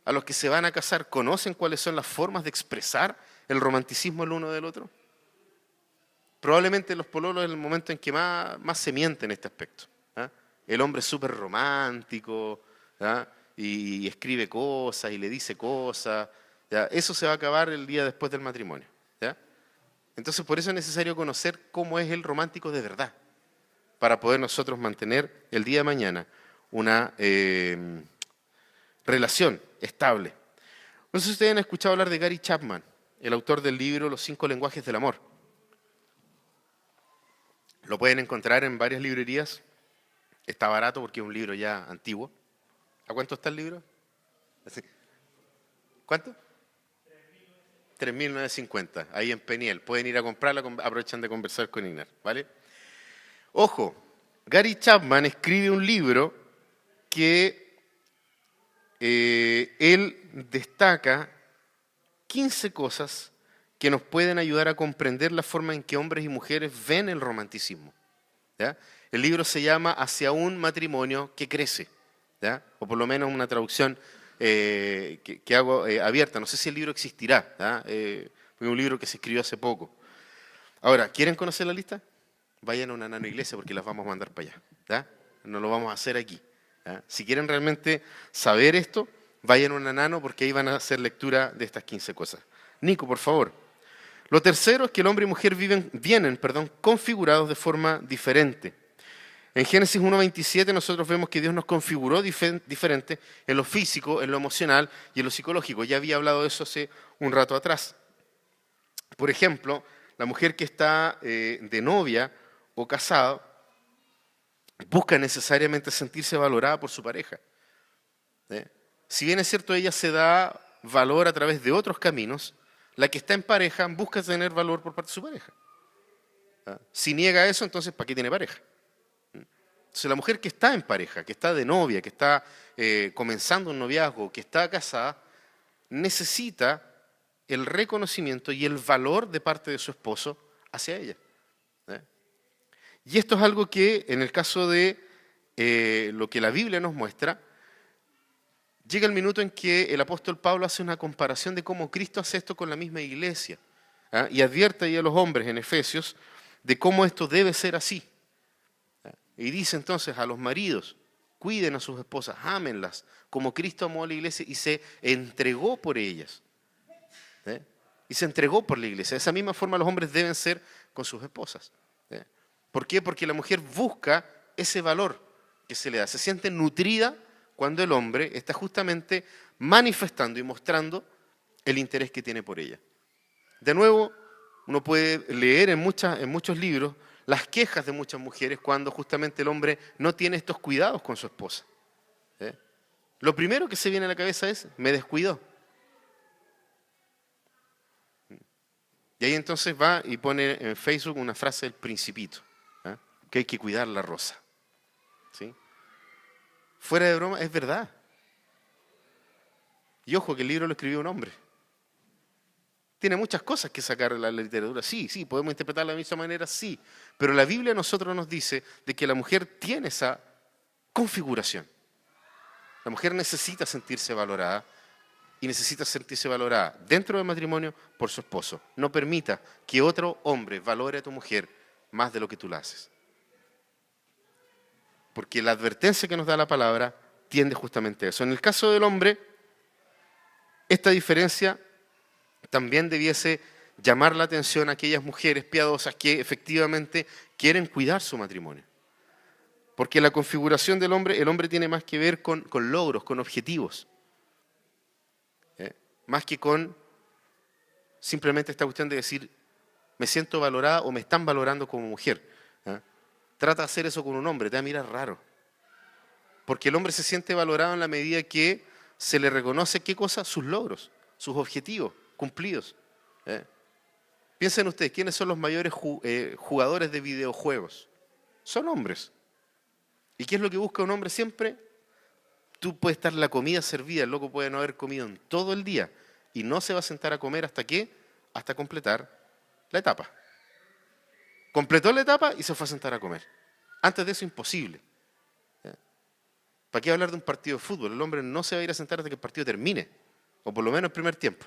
A los que se van a casar, ¿conocen cuáles son las formas de expresar el romanticismo el uno del otro? Probablemente los pololos es el momento en que más, más se miente en este aspecto el hombre es súper romántico y escribe cosas y le dice cosas. Eso se va a acabar el día después del matrimonio. Entonces por eso es necesario conocer cómo es el romántico de verdad, para poder nosotros mantener el día de mañana una eh, relación estable. No sé si ustedes han escuchado hablar de Gary Chapman, el autor del libro Los cinco lenguajes del amor. Lo pueden encontrar en varias librerías. Está barato porque es un libro ya antiguo. ¿A cuánto está el libro? ¿Cuánto? 3.950, ahí en Peniel. Pueden ir a comprarla, aprovechan de conversar con Ignar, ¿vale? Ojo, Gary Chapman escribe un libro que eh, él destaca 15 cosas que nos pueden ayudar a comprender la forma en que hombres y mujeres ven el romanticismo. El libro se llama Hacia un matrimonio que crece, o por lo menos una traducción eh, que, hago eh, abierta. No sé si el libro existirá, eh, es un libro que se escribió hace poco. Ahora, ¿quieren conocer la lista? Vayan a una nano iglesia porque las vamos a mandar para allá. No lo vamos a hacer aquí. Si quieren realmente saber esto, vayan a una nano porque ahí van a hacer lectura de estas 15 cosas. Nico, por favor. Lo tercero es que el hombre y mujer viven, vienen perdón, configurados de forma diferente. En Génesis 1.27 nosotros vemos que Dios nos configuró diferente en lo físico, en lo emocional y en lo psicológico. Ya había hablado de eso hace un rato atrás. Por ejemplo, la mujer que está eh, de novia o casada busca necesariamente sentirse valorada por su pareja. ¿eh? Si bien es cierto, ella se da valor a través de otros caminos, la que está en pareja busca tener valor por parte de su pareja. ¿ah? Si niega eso, entonces ¿para qué tiene pareja? Entonces, la mujer que está en pareja, que está de novia, que está eh, comenzando un noviazgo, que está casada, necesita el reconocimiento y el valor de parte de su esposo hacia ella. ¿eh? Y esto es algo que, en el caso de eh, lo que la Biblia nos muestra, llega el minuto en que el apóstol Pablo hace una comparación de cómo Cristo hace esto con la misma iglesia. Y advierte ahí a los hombres en Efesios de cómo esto debe ser así. Y dice entonces a los maridos, cuiden a sus esposas, ámenlas, como Cristo amó a la iglesia y se entregó por ellas. ¿eh? Y se entregó por la iglesia. De esa misma forma los hombres deben ser con sus esposas. ¿eh? ¿Por qué? Porque la mujer busca ese valor que se le da. Se siente nutrida cuando el hombre está justamente manifestando y mostrando el interés que tiene por ella. De nuevo, uno puede leer en, muchos libros las quejas de muchas mujeres cuando justamente el hombre no tiene estos cuidados con su esposa. ¿eh? Lo primero que se viene a la cabeza es, me descuidó. Y ahí entonces va y pone en Facebook una frase del principito, ¿eh? que hay que cuidar la rosa. ¿Sí? Fuera de broma, es verdad. Y ojo que el libro lo escribió un hombre tiene muchas cosas que sacar de la literatura. Sí, sí, podemos interpretarla de la misma manera, sí. Pero la Biblia a nosotros nos dice de que la mujer tiene esa configuración. La mujer necesita sentirse valorada y necesita sentirse valorada dentro del matrimonio por su esposo. No permita que otro hombre valore a tu mujer más de lo que tú la haces. Porque la advertencia que nos da la palabra tiende justamente a eso. En el caso del hombre, esta diferencia también debiese llamar la atención a aquellas mujeres piadosas que efectivamente quieren cuidar su matrimonio. Porque la configuración del hombre, el hombre tiene más que ver con, logros, con objetivos. ¿eh? Más que con simplemente esta cuestión de decir, me siento valorada o me están valorando como mujer. ¿eh? Trata de hacer eso con un hombre, te va a mirar raro. Porque el hombre se siente valorado en la medida que se le reconoce qué cosa, sus logros, sus objetivos cumplidos. ¿eh? Piensen ustedes, ¿quiénes son los mayores eh, jugadores de videojuegos? Son hombres. ¿Y qué es lo que busca un hombre siempre? Tú puedes estar la comida servida, el loco puede no haber comido en todo el día y no se va a sentar a comer hasta qué? Hasta completar la etapa. Completó la etapa y se fue a sentar a comer. Antes de eso, imposible. ¿Para qué hablar de un partido de fútbol? El hombre no se va a ir a sentar hasta que el partido termine, o por lo menos el primer tiempo.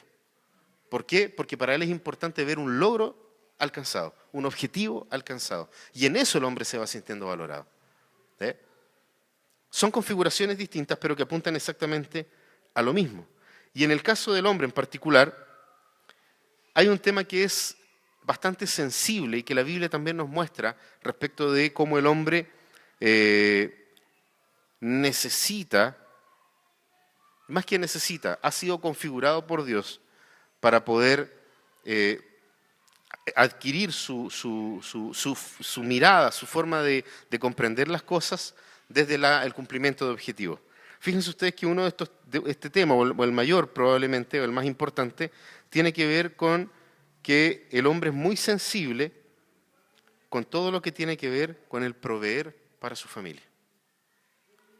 ¿Por qué? Porque para él es importante ver un logro alcanzado, un objetivo alcanzado. Y en eso el hombre se va sintiendo valorado. Son configuraciones distintas, pero que apuntan exactamente a lo mismo. Y en el caso del hombre en particular, hay un tema que es bastante sensible y que la Biblia también nos muestra respecto de cómo el hombre eh, necesita, más que necesita, ha sido configurado por Dios para poder eh, adquirir su, mirada, su forma de, comprender las cosas desde el cumplimiento de objetivos. Fíjense ustedes que uno de estos, este tema, o el mayor probablemente, o el más importante, tiene que ver con que el hombre es muy sensible con todo lo que tiene que ver con el proveer para su familia.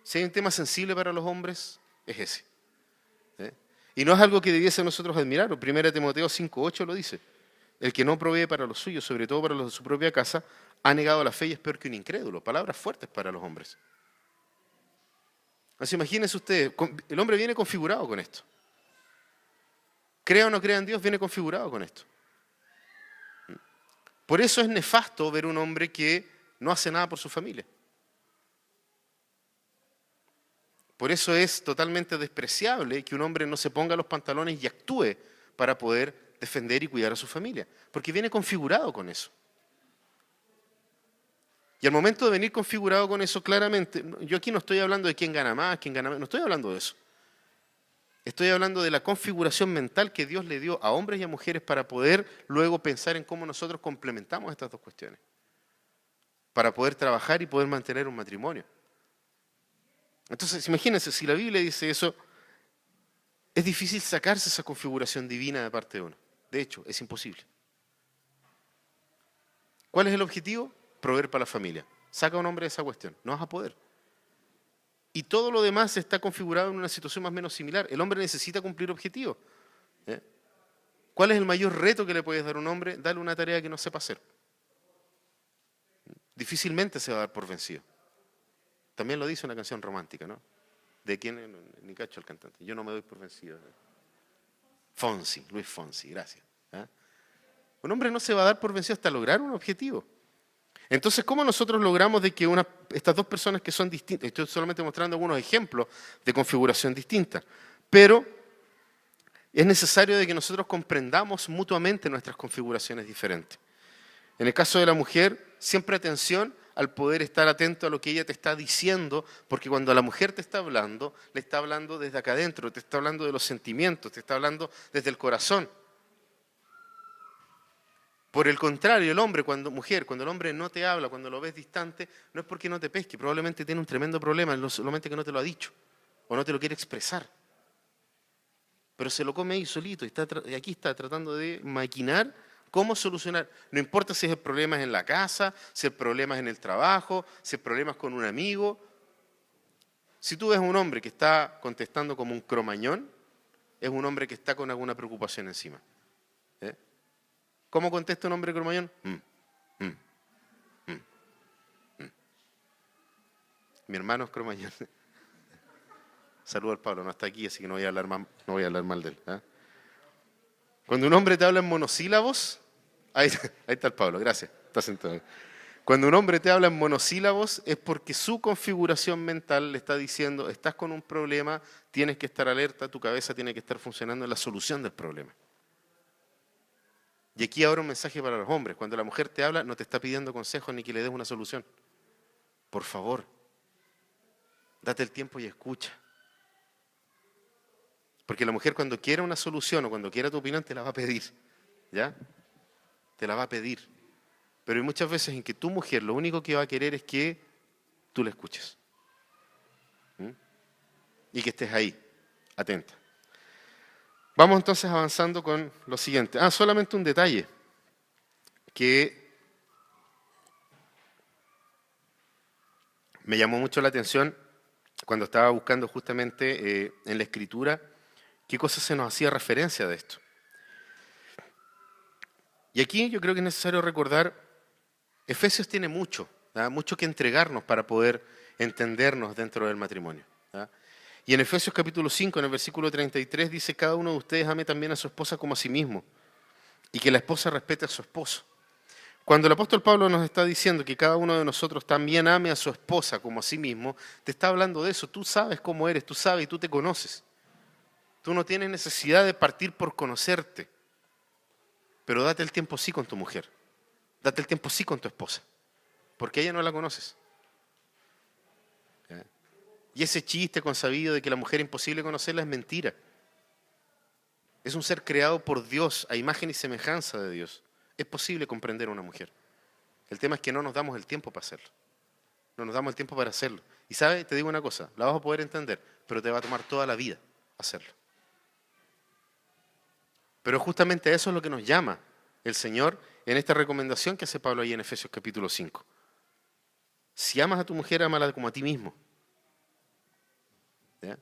Si hay un tema sensible para los hombres, es ese. Y no es algo que debiese nosotros admirar. 1 Timoteo 5.8 lo dice. El que no provee para los suyos, sobre todo para los de su propia casa, ha negado la fe y es peor que un incrédulo. Palabras fuertes para los hombres. Así imagínense ustedes, el hombre viene configurado con esto. Crea o no crea en Dios, viene configurado con esto. Por eso es nefasto ver un hombre que no hace nada por su familia. Por eso es totalmente despreciable que un hombre no se ponga los pantalones y actúe para poder defender y cuidar a su familia, porque viene configurado con eso. Y al momento de venir configurado con eso, claramente, yo aquí no estoy hablando de quién gana más, quién gana menos, no estoy hablando de eso. Estoy hablando de la configuración mental que Dios le dio a hombres y a mujeres para poder luego pensar en cómo nosotros complementamos estas dos cuestiones. Para poder trabajar y poder mantener un matrimonio. Entonces, imagínense, si la Biblia dice eso, es difícil sacarse esa configuración divina de parte de uno. De hecho, es imposible. ¿Cuál es el objetivo? Proveer para la familia. Saca a un hombre de esa cuestión. No vas a poder. Y todo lo demás está configurado en una situación más o menos similar. El hombre necesita cumplir objetivos. ¿eh? ¿Cuál es el mayor reto que le puedes dar a un hombre? Darle una tarea que no sepa hacer. Difícilmente se va a dar por vencido. También lo dice una canción romántica, ¿no? ¿De quién? Ni cacho el cantante. Yo no me doy por vencido. Fonsi, Luis Fonsi, gracias. ¿eh? Un hombre no se va a dar por vencido hasta lograr un objetivo. Entonces, ¿cómo nosotros logramos de que una, estas dos personas que son distintas, estoy solamente mostrando algunos ejemplos de configuración distinta, pero es necesario de que nosotros comprendamos mutuamente nuestras configuraciones diferentes. En el caso de la mujer, siempre atención al poder estar atento a lo que ella te está diciendo, porque cuando la mujer te está hablando, le está hablando desde acá adentro, te está hablando de los sentimientos, te está hablando desde el corazón. Por el contrario, el hombre, cuando mujer, cuando el hombre no te habla, cuando lo ves distante, no es porque no te pesque, probablemente tiene un tremendo problema, solamente que no te lo ha dicho o no te lo quiere expresar. Pero se lo come ahí solito y, está, y aquí está tratando de maquinar cómo solucionar. No importa si el problema en la casa, si el problema es en el trabajo, si el problema con un amigo. Si tú ves un hombre que está contestando como un cromañón, es un hombre que está con alguna preocupación encima. ¿Cómo contesta un hombre cromañón? Mm, mm, mm, Mi hermano es cromañón. <laughs> Saludo al Pablo, no está aquí, así que no voy a hablar, mal, no voy a hablar mal de él. ¿ah? Cuando un hombre te habla en monosílabos, ahí, está el Pablo, gracias, está sentado. Cuando un hombre te habla en monosílabos es porque su configuración mental le está diciendo, estás con un problema, tienes que estar alerta, tu cabeza tiene que estar funcionando en la solución del problema. Y aquí ahora un mensaje para los hombres. Cuando la mujer te habla, no te está pidiendo consejos ni que le des una solución. Por favor, date el tiempo y escucha. Porque la mujer cuando quiera una solución o cuando quiera tu opinión te la va a pedir. ¿Ya? Te la va a pedir. Pero hay muchas veces en que tu mujer lo único que va a querer es que tú la escuches. Y que estés ahí, atenta. Vamos entonces avanzando con lo siguiente. Ah, solamente un detalle que me llamó mucho la atención cuando estaba buscando justamente eh, en la escritura qué cosa se nos hacía referencia de esto. Y aquí yo creo que es necesario recordar, Efesios tiene mucho, mucho que entregarnos para poder entendernos dentro del matrimonio. Y en Efesios capítulo 5, en el versículo 33, dice, cada uno de ustedes ame también a su esposa como a sí mismo, y que la esposa respete a su esposo. Cuando el apóstol Pablo nos está diciendo que cada uno de nosotros también ame a su esposa como a sí mismo, te está hablando de eso. Tú sabes cómo eres, tú sabes y tú te conoces. Tú no tienes necesidad de partir por conocerte. pero date el tiempo sí con tu mujer. Date el tiempo sí con tu esposa, porque ella no la conoces. Y ese chiste consabido de que la mujer es imposible conocerla es mentira. Es un ser creado por Dios, a imagen y semejanza de Dios. Es posible comprender a una mujer. El tema es que no nos damos el tiempo para hacerlo. No nos damos el tiempo para hacerlo. Y sabes, te digo una cosa, la vas a poder entender, pero te va a tomar toda la vida hacerlo. Pero justamente eso es lo que nos llama el Señor en esta recomendación que hace Pablo ahí en Efesios capítulo 5. Si amas a tu mujer, amala como a ti mismo. ¿Ya?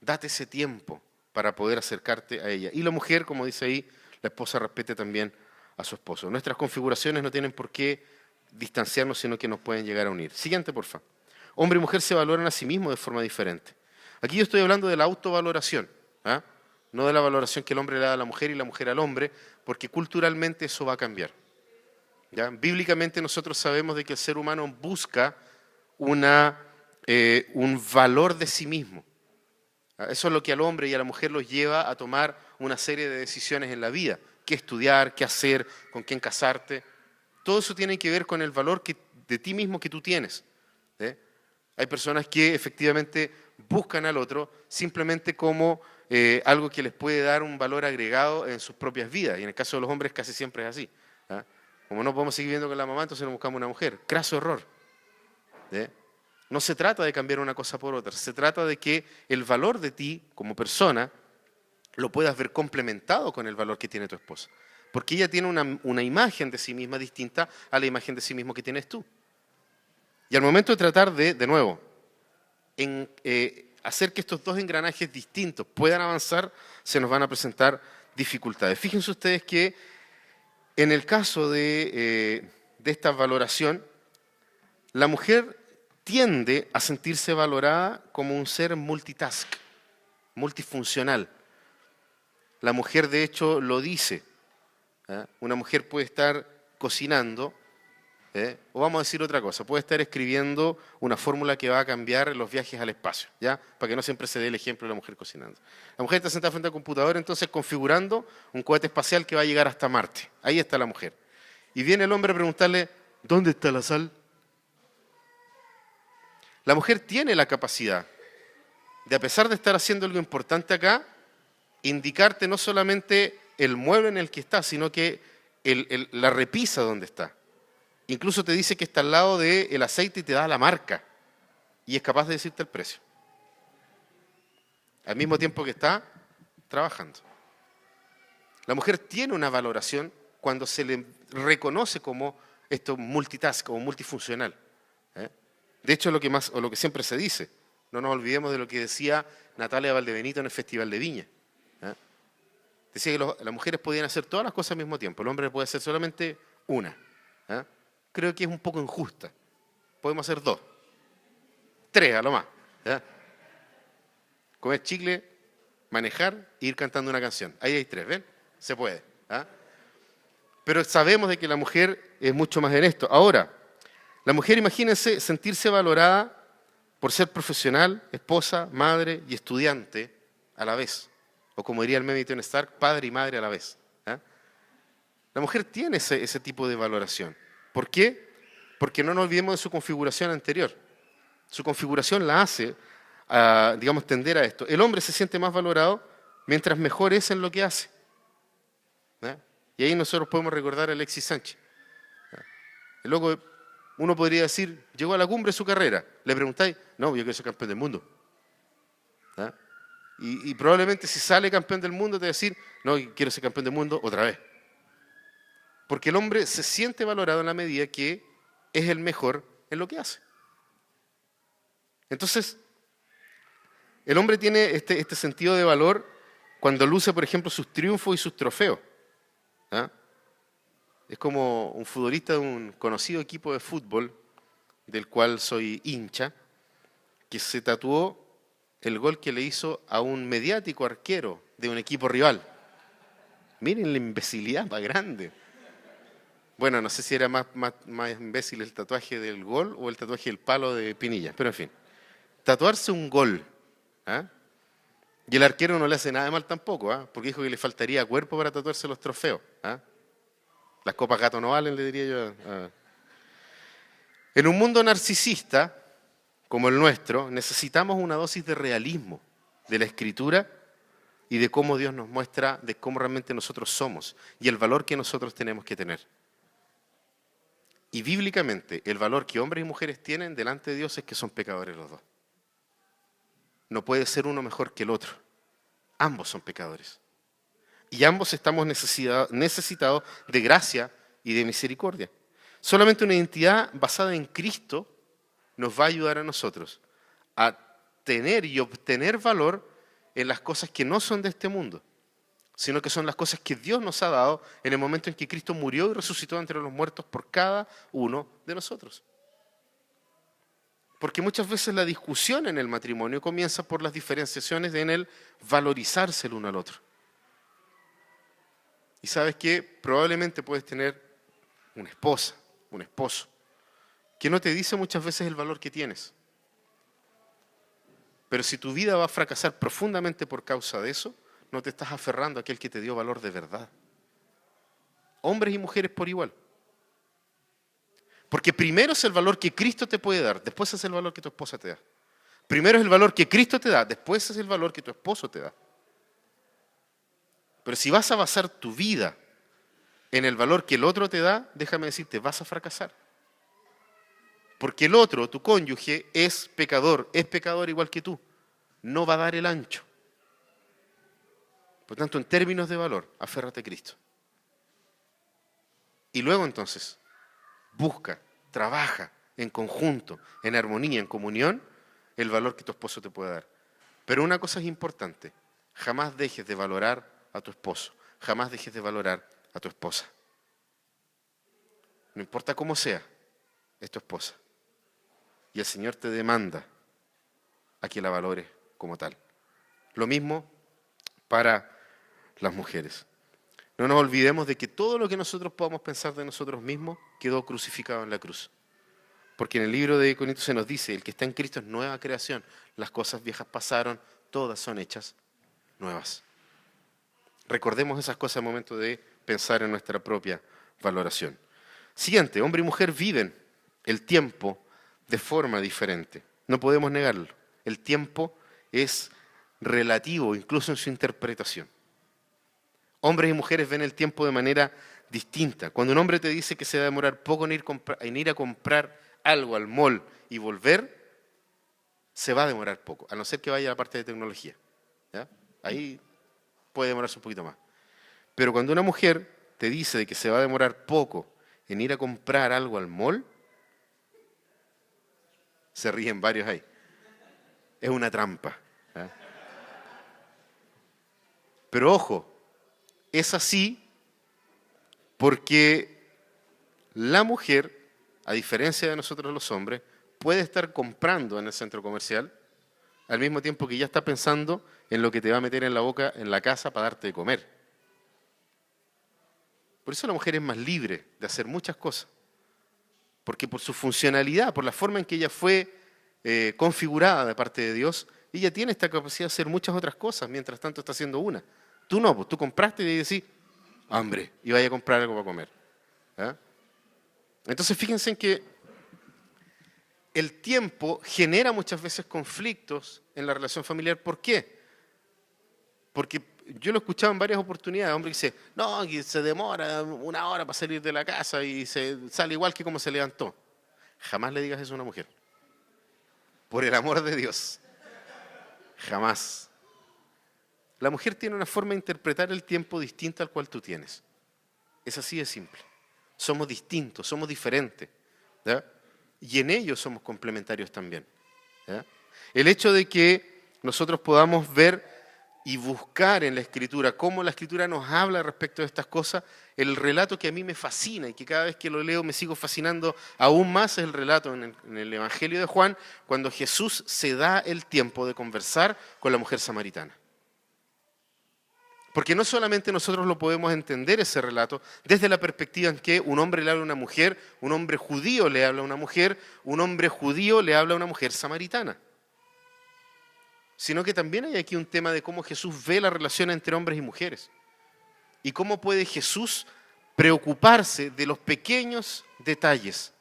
Date ese tiempo para poder acercarte a ella. Y la mujer, como dice ahí, la esposa respete también a su esposo. Nuestras configuraciones no tienen por qué distanciarnos, sino que nos pueden llegar a unir. Siguiente, por favor. Hombre y mujer se valoran a sí mismos de forma diferente. Aquí yo estoy hablando de la autovaloración, ¿ah? No de la valoración que el hombre le da a la mujer y la mujer al hombre, porque culturalmente eso va a cambiar. ¿ya? Bíblicamente nosotros sabemos de que el ser humano busca eh, un valor de sí mismo. ¿ah? Eso es lo que al hombre y a la mujer los lleva a tomar una serie de decisiones en la vida. Qué estudiar, qué hacer, con quién casarte. Todo eso tiene que ver con el valor que, de ti mismo que tú tienes. ¿eh? Hay personas que efectivamente buscan al otro simplemente como eh, algo que les puede dar un valor agregado en sus propias vidas. Y en el caso de los hombres casi siempre es así. ¿ah? Como no podemos seguir viviendo con la mamá, entonces nos buscamos una mujer. Craso error. ¿eh? No se trata de cambiar una cosa por otra, se trata de que el valor de ti como persona lo puedas ver complementado con el valor que tiene tu esposa. Porque ella tiene una, una imagen de sí misma distinta a la imagen de sí mismo que tienes tú. Y al momento de tratar de, de nuevo, en, eh, hacer que estos dos engranajes distintos puedan avanzar, se nos van a presentar dificultades. Fíjense ustedes que en el caso de, eh, esta valoración, la mujer tiende a sentirse valorada como un ser multitask, multifuncional. La mujer, de hecho, lo dice. ¿eh? Una mujer puede estar cocinando ¿eh? O vamos a decir otra cosa, puede estar escribiendo una fórmula que va a cambiar los viajes al espacio, ¿ya? Para que no siempre se dé el ejemplo de la mujer cocinando. La mujer está sentada frente al computador, entonces configurando un cohete espacial que va a llegar hasta Marte. Ahí está la mujer. Y viene el hombre a preguntarle, ¿dónde está la sal? La mujer tiene la capacidad de, a pesar de estar haciendo algo importante acá, indicarte no solamente el mueble en el que está, sino que la repisa donde está. Incluso te dice que está al lado del aceite y te da la marca. Y es capaz de decirte el precio. Al mismo tiempo que está trabajando. La mujer tiene una valoración cuando se le reconoce como esto multitask o multifuncional. ¿eh? De hecho, lo que más, o lo que siempre se dice, no nos olvidemos de lo que decía Natalia Valdebenito en el Festival de Viña. ¿eh? Decía que las mujeres podían hacer todas las cosas al mismo tiempo, el hombre puede hacer solamente una. ¿eh? Creo que es un poco injusta. Podemos hacer dos. Tres a lo más. Comer chicle, manejar e ir cantando una canción. Ahí hay tres, ¿ven? Se puede. ¿ah? Pero sabemos de que la mujer es mucho más en esto. Ahora, la mujer, imagínense, sentirse valorada por ser profesional, esposa, madre y estudiante a la vez. O como diría el meme Stark, padre y madre a la vez. ¿ah? La mujer tiene ese tipo de valoración. ¿Por qué? Porque no nos olvidemos de su configuración anterior. Su configuración la hace, a, digamos, tender a esto. El hombre se siente más valorado mientras mejor es en lo que hace. Y ahí nosotros podemos recordar a Alexis Sánchez. ¿eh? Luego uno podría decir, llegó a la cumbre de su carrera. Le preguntáis, no, yo quiero ser campeón del mundo. Y, y, probablemente si sale campeón del mundo te va a decir, no, quiero ser campeón del mundo otra vez. Porque el hombre se siente valorado en la medida que es el mejor en lo que hace. Entonces, el hombre tiene este, este sentido de valor cuando luce, por ejemplo, sus triunfos y sus trofeos. ¿ah? Es como un futbolista de un conocido equipo de fútbol, del cual soy hincha, que se tatuó el gol que le hizo a un mediático arquero de un equipo rival. Miren la imbecilidad más grande. Bueno, no sé si era más, más, imbécil el tatuaje del gol o el tatuaje del palo de Pinilla, pero en fin. Tatuarse un gol. ¿ah? Y el arquero no le hace nada de mal tampoco, ¿ah? porque dijo que le faltaría cuerpo para tatuarse los trofeos. ¿ah? Las copas gato no valen, le diría yo. En un mundo narcisista, como el nuestro, necesitamos una dosis de realismo de la escritura y de cómo Dios nos muestra, de cómo realmente nosotros somos y el valor que nosotros tenemos que tener. Y bíblicamente, el valor que hombres y mujeres tienen delante de Dios es que son pecadores los dos. No puede ser uno mejor que el otro. Ambos son pecadores. Y ambos estamos necesita- necesitados de gracia y de misericordia. Solamente una identidad basada en Cristo nos va a ayudar a nosotros a tener y obtener valor en las cosas que no son de este mundo, sino que son las cosas que Dios nos ha dado en el momento en que Cristo murió y resucitó entre los muertos por cada uno de nosotros. Porque muchas veces la discusión en el matrimonio comienza por las diferenciaciones en el valorizarse el uno al otro. Y sabes que probablemente puedes tener una esposa, un esposo, que no te dice muchas veces el valor que tienes. Pero si tu vida va a fracasar profundamente por causa de eso, no te estás aferrando a aquel que te dio valor de verdad. Hombres y mujeres por igual. Porque primero es el valor que Cristo te puede dar, después es el valor que tu esposa te da. Primero es el valor que Cristo te da, después es el valor que tu esposo te da. Pero si vas a basar tu vida en el valor que el otro te da, déjame decirte, vas a fracasar. Porque el otro, tu cónyuge, es pecador, es pecador igual que tú. No va a dar el ancho. Por tanto, en términos de valor, aférrate a Cristo. Y luego entonces, busca, trabaja en conjunto, en armonía, en comunión, el valor que tu esposo te puede dar. Pero una cosa es importante, jamás dejes de valorar a tu esposo, jamás dejes de valorar a tu esposa. No importa cómo sea, es tu esposa. Y el Señor te demanda a que la valores como tal. Lo mismo para las mujeres. No nos olvidemos de que todo lo que nosotros podamos pensar de nosotros mismos quedó crucificado en la cruz. Porque en el libro de Corintios se nos dice, el que está en Cristo es nueva creación. Las cosas viejas pasaron, todas son hechas nuevas. Recordemos esas cosas al momento de pensar en nuestra propia valoración. Siguiente, hombre y mujer viven el tiempo de forma diferente. No podemos negarlo. El tiempo es relativo, incluso en su interpretación. Hombres y mujeres ven el tiempo de manera distinta. Cuando un hombre te dice que se va a demorar poco en ir, a comprar algo al mall y volver, se va a demorar poco, a no ser que vaya a la parte de tecnología. Ahí puede demorarse un poquito más. Pero cuando una mujer te dice de que se va a demorar poco en ir a comprar algo al mall, se ríen varios ahí. Es una trampa. Pero ojo, es así porque la mujer, a diferencia de nosotros los hombres, puede estar comprando en el centro comercial al mismo tiempo que ya está pensando en lo que te va a meter en la boca en la casa para darte de comer. Por eso la mujer es más libre de hacer muchas cosas. Porque por su funcionalidad, por la forma en que ella fue eh, configurada de parte de Dios, ella tiene esta capacidad de hacer muchas otras cosas, mientras tanto está haciendo una. Tú no, pues tú compraste y decís, hambre, y vaya a comprar algo para comer. ¿Ah? Entonces fíjense en que el tiempo genera muchas veces conflictos en la relación familiar. ¿Por qué? Porque yo lo he escuchado en varias oportunidades. Hombre que dice, no, que se demora una hora para salir de la casa y se sale igual que como se levantó. Jamás le digas eso a una mujer. Por el amor de Dios. Jamás. La mujer tiene una forma de interpretar el tiempo distinta al cual tú tienes. Es así de simple. Somos distintos, somos diferentes. Y en ello somos complementarios también. El hecho de que nosotros podamos ver y buscar en la escritura cómo la escritura nos habla respecto de estas cosas, el relato que a mí me fascina y que cada vez que lo leo me sigo fascinando aún más es el relato en el, en el Evangelio de Juan, cuando Jesús se da el tiempo de conversar con la mujer samaritana. Porque no solamente nosotros lo podemos entender ese relato desde la perspectiva en que un hombre le habla a una mujer, un hombre judío le habla a una mujer, un hombre judío le habla a una mujer samaritana. Sino que también hay aquí un tema de cómo Jesús ve la relación entre hombres y mujeres. Y cómo puede Jesús preocuparse de los pequeños detalles,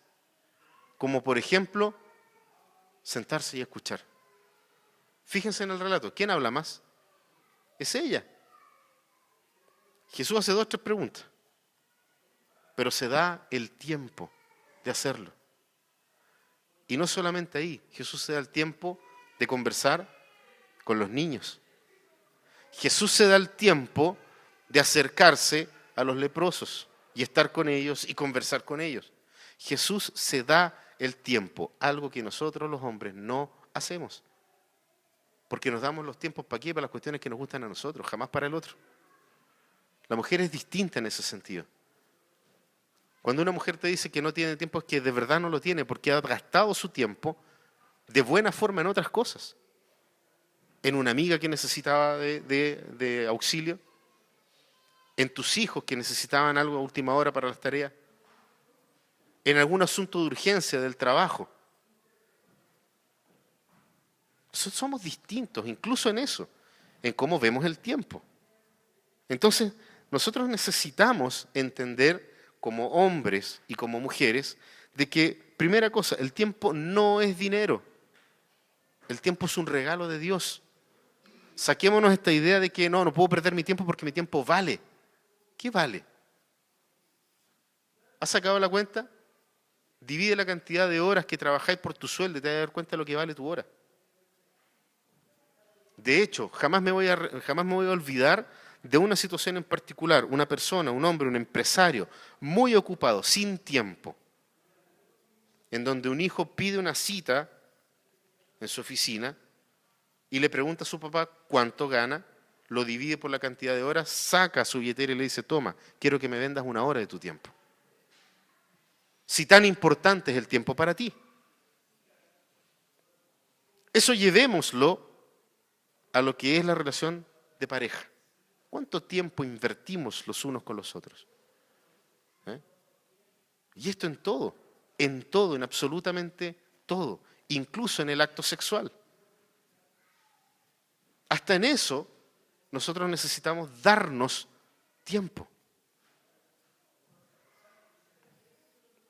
como por ejemplo sentarse y escuchar. Fíjense en el relato, ¿quién habla más? Es ella. Jesús hace dos o tres preguntas, pero se da el tiempo de hacerlo. Y no solamente ahí, Jesús se da el tiempo de conversar con los niños. Jesús se da el tiempo de acercarse a los leprosos y estar con ellos y conversar con ellos. Jesús se da el tiempo, algo que nosotros los hombres no hacemos. Porque nos damos los tiempos para qué, para las cuestiones que nos gustan a nosotros, jamás para el otro. La mujer es distinta en ese sentido. Cuando una mujer te dice que no tiene tiempo es que de verdad no lo tiene porque ha gastado su tiempo de buena forma en otras cosas. En una amiga que necesitaba de, auxilio, en tus hijos que necesitaban algo a última hora para las tareas, en algún asunto de urgencia del trabajo. Somos distintos, incluso en eso, en cómo vemos el tiempo. Entonces, nosotros necesitamos entender como hombres y como mujeres, de que, primera cosa, el tiempo no es dinero. El tiempo es un regalo de Dios. Saquémonos esta idea de que no, no puedo perder mi tiempo porque mi tiempo vale. ¿Qué vale? ¿Has sacado la cuenta? Divide la cantidad de horas que trabajáis por tu sueldo y te vas a dar cuenta de lo que vale tu hora. De hecho, jamás me voy a, jamás me voy a olvidar de una situación en particular, una persona, un hombre, un empresario, muy ocupado, sin tiempo, en donde un hijo pide una cita en su oficina y le pregunta a su papá cuánto gana, lo divide por la cantidad de horas, saca su billetera y le dice, toma, quiero que me vendas una hora de tu tiempo. Si tan importante es el tiempo para ti. Eso llevémoslo a lo que es la relación de pareja. ¿Cuánto tiempo invertimos los unos con los otros? ¿Eh? Y esto en todo, en todo, en absolutamente todo, incluso en el acto sexual. Hasta en eso nosotros necesitamos darnos tiempo.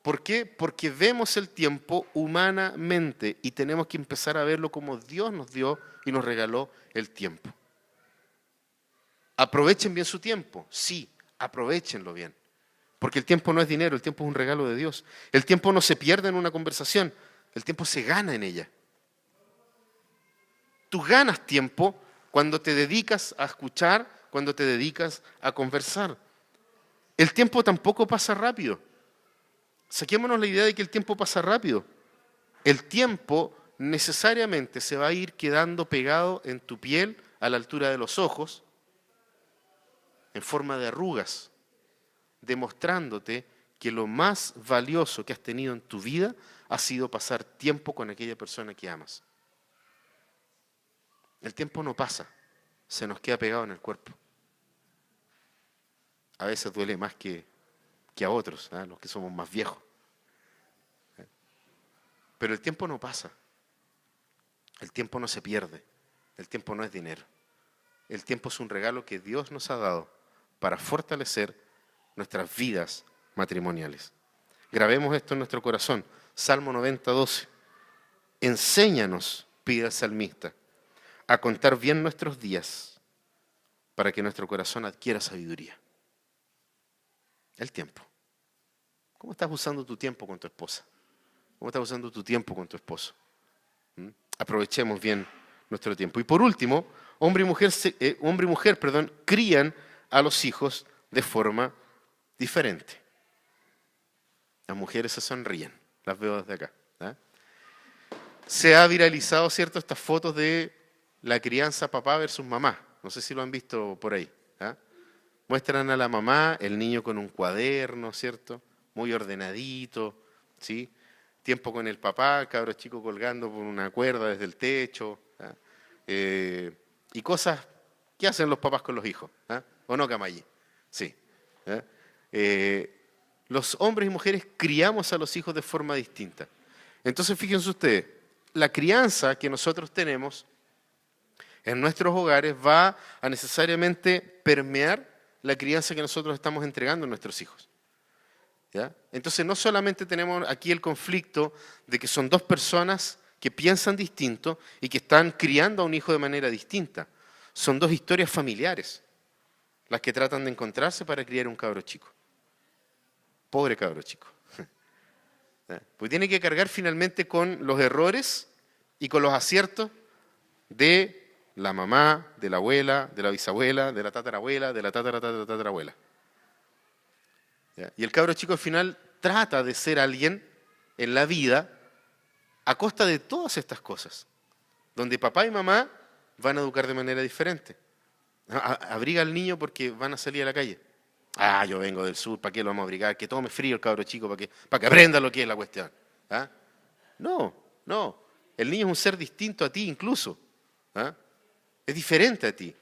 ¿Por qué? Porque vemos el tiempo humanamente y tenemos que empezar a verlo como Dios nos dio y nos regaló el tiempo. Aprovechen bien su tiempo, sí, aprovechenlo bien. Porque el tiempo no es dinero, el tiempo es un regalo de Dios. El tiempo no se pierde en una conversación, el tiempo se gana en ella. Tú ganas tiempo cuando te dedicas a escuchar, cuando te dedicas a conversar. El tiempo tampoco pasa rápido. Saquémonos la idea de que el tiempo pasa rápido. El tiempo necesariamente se va a ir quedando pegado en tu piel a la altura de los ojos en forma de arrugas, demostrándote que lo más valioso que has tenido en tu vida ha sido pasar tiempo con aquella persona que amas. El tiempo no pasa, se nos queda pegado en el cuerpo. A veces duele más que, que a otros, ¿ah? los que somos más viejos. Pero el tiempo no pasa. El tiempo no se pierde. El tiempo no es dinero. El tiempo es un regalo que Dios nos ha dado para fortalecer nuestras vidas matrimoniales. Grabemos esto en nuestro corazón. Salmo 90, 12. Enséñanos, pide el salmista, a contar bien nuestros días para que nuestro corazón adquiera sabiduría. El tiempo. ¿Cómo estás usando tu tiempo con tu esposa? ¿Cómo estás usando tu tiempo con tu esposo? ¿Mm? Aprovechemos bien nuestro tiempo. Y por último, hombre y mujer, eh, hombre y mujer perdón, crían a los hijos de forma diferente. Las mujeres se sonríen, las veo desde acá. ¿ah? Se ha viralizado, ¿cierto?, estas fotos de la crianza papá versus mamá. No sé si lo han visto por ahí. ¿ah? Muestran a la mamá, el niño con un cuaderno, ¿cierto? Muy ordenadito, ¿sí? Tiempo con el papá, cabro chico colgando por una cuerda desde el techo. ¿ah? Eh, y cosas que hacen los papás con los hijos. ¿O no, Camayi? Sí. ¿eh? Eh, los hombres y mujeres criamos a los hijos de forma distinta. Entonces, fíjense ustedes, la crianza que nosotros tenemos en nuestros hogares va a necesariamente permear la crianza que nosotros estamos entregando a nuestros hijos. Entonces no solamente tenemos aquí el conflicto de que son dos personas que piensan distinto y que están criando a un hijo de manera distinta. Son dos historias familiares las que tratan de encontrarse para criar un cabro chico. Pobre cabro chico. <laughs> Pues tiene que cargar finalmente con los errores y con los aciertos de la mamá, de la abuela, de la bisabuela, de la tatarabuela, de la tatara, tatarabuela. Y el cabro chico al final trata de ser alguien en la vida a costa de todas estas cosas, donde papá y mamá van a educar de manera diferente. Abriga al niño porque van a salir a la calle. Ah, yo vengo del sur, ¿para qué lo vamos a abrigar? Que tome frío el cabro chico, para que, para que aprenda lo que es la cuestión. ¿Ah? No, no. El niño es un ser distinto a ti incluso. ¿Ah? Es diferente a ti.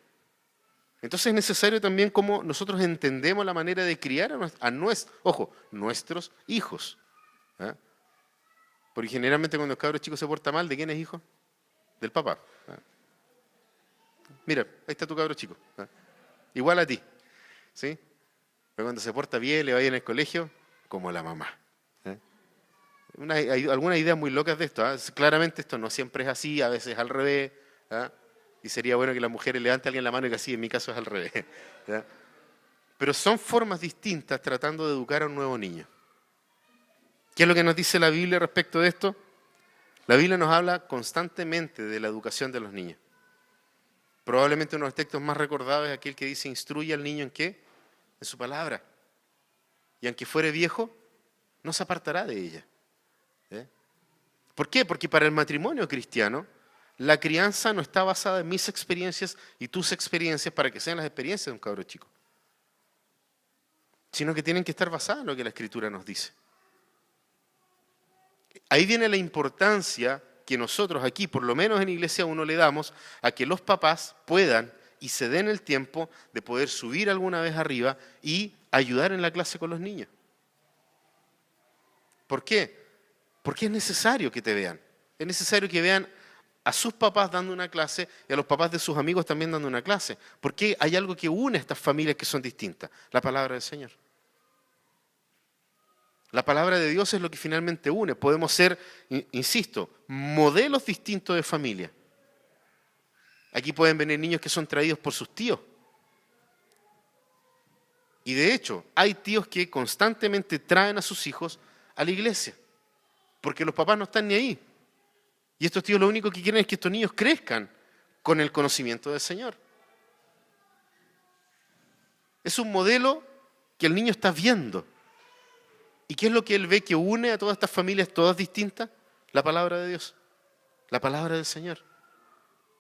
Entonces es necesario también como nosotros entendemos la manera de criar a, nuestros, ojo, nuestros hijos. ¿ah? Porque generalmente cuando el cabro chico se porta mal, ¿de quién es hijo? Del papá. ¿Ah? Mira, ahí está tu cabro chico. ¿ah? Igual a ti. ¿Sí? Pero cuando se porta bien, le va bien en el colegio, como la mamá. hay algunas ideas muy locas de esto. Claramente esto no siempre es así, a veces al revés. Y sería bueno que las mujeres levanten a alguien la mano y que así, en mi caso es al revés. <laughs> Pero son formas distintas tratando de educar a un nuevo niño. ¿Qué es lo que nos dice la Biblia respecto de esto? La Biblia nos habla constantemente de la educación de los niños. Probablemente uno de los textos más recordados es aquel que dice, instruye al niño en qué? En su palabra. Y aunque fuere viejo, no se apartará de ella. ¿Eh? ¿Por qué? Porque para el matrimonio cristiano, la crianza no está basada en mis experiencias y tus experiencias para que sean las experiencias de un cabro chico, sino que tienen que estar basadas en lo que la Escritura nos dice. Ahí viene la importancia que nosotros aquí, por lo menos en Iglesia 1, le damos a que los papás puedan y se den el tiempo de poder subir alguna vez arriba y ayudar en la clase con los niños. ¿Por qué? Porque es necesario que te vean. Es necesario que vean a sus papás dando una clase y a los papás de sus amigos también dando una clase. Porque hay algo que une a estas familias que son distintas, la palabra del Señor. La palabra de Dios es lo que finalmente une. Podemos ser, insisto, modelos distintos de familia. Aquí pueden venir niños que son traídos por sus tíos. Y de hecho, hay tíos que constantemente traen a sus hijos a la iglesia, porque los papás no están ni ahí. Y estos tíos lo único que quieren es que estos niños crezcan con el conocimiento del Señor. Es un modelo que el niño está viendo. ¿Y qué es lo que él ve que une a todas estas familias, todas distintas? La palabra de Dios, la palabra del Señor.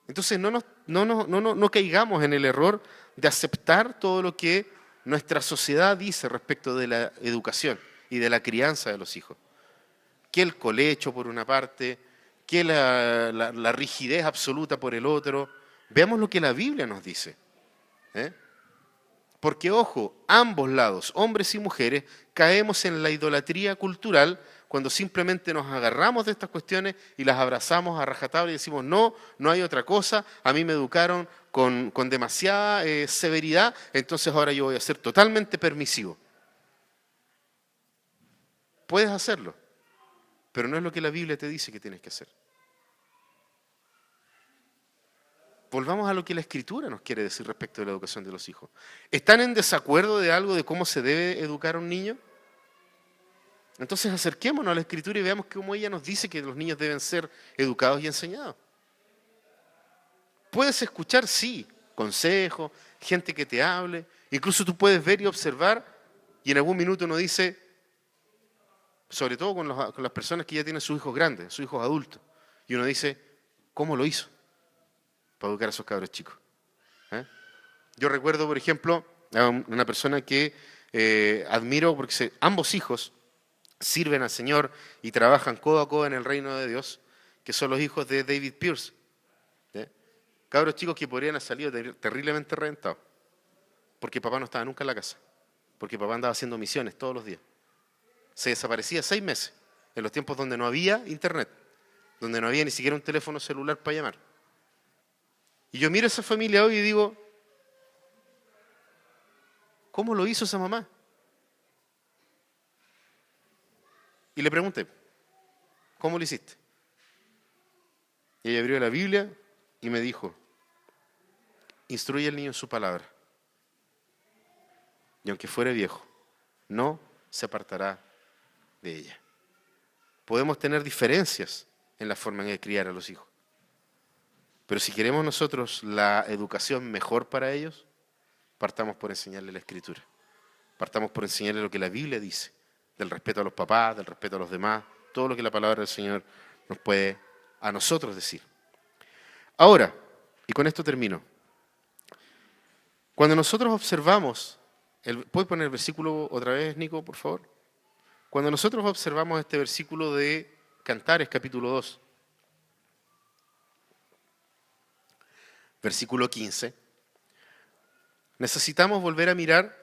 Entonces no, no, no, no caigamos en el error de aceptar todo lo que nuestra sociedad dice respecto de la educación y de la crianza de los hijos. Que el colecho, por una parte, que la, rigidez absoluta por el otro. Veamos lo que la Biblia nos dice. ¿eh? Porque, ojo, ambos lados, hombres y mujeres, caemos en la idolatría cultural cuando simplemente nos agarramos de estas cuestiones y las abrazamos a rajatabla y decimos, no, no hay otra cosa, a mí me educaron con, demasiada eh, severidad, entonces ahora yo voy a ser totalmente permisivo. Puedes hacerlo, pero no es lo que la Biblia te dice que tienes que hacer. Volvamos a lo que la Escritura nos quiere decir respecto de la educación de los hijos. ¿Están en desacuerdo de algo de cómo se debe educar a un niño? Entonces acerquémonos a la Escritura y veamos cómo ella nos dice que los niños deben ser educados y enseñados. Puedes escuchar, sí, consejos, gente que te hable, incluso tú puedes ver y observar y en algún minuto uno dice, sobre todo con, las personas que ya tienen sus hijos grandes, sus hijos adultos. Y uno dice, ¿cómo lo hizo para educar a esos cabros chicos? ¿Eh? Yo recuerdo, por ejemplo, a una persona que eh, admiro porque ambos hijos sirven al Señor y trabajan codo a codo en el reino de Dios, que son los hijos de David Pierce. ¿eh? Cabros chicos que podrían haber salido terriblemente reventados, porque papá no estaba nunca en la casa, porque papá andaba haciendo misiones todos los días se desaparecía seis meses, en los tiempos donde no había internet, donde no había ni siquiera un teléfono celular para llamar. Y yo miro a esa familia hoy y digo, ¿cómo lo hizo esa mamá? Y le pregunté, ¿cómo lo hiciste? Y ella abrió la Biblia y me dijo, instruye al niño en su palabra. Y aunque fuere viejo, no se apartará de ella. Podemos tener diferencias en la forma de criar a los hijos. Pero si queremos nosotros la educación mejor para ellos, partamos por enseñarle la escritura. Partamos por enseñarle lo que la Biblia dice, del respeto a los papás, del respeto a los demás, todo lo que la palabra del Señor nos puede a nosotros decir. Ahora, y con esto termino, cuando nosotros observamos, ¿puedes poner el versículo otra vez, Nico, por favor? Cuando nosotros observamos este versículo de Cantares, capítulo 2, versículo 15, necesitamos volver a mirar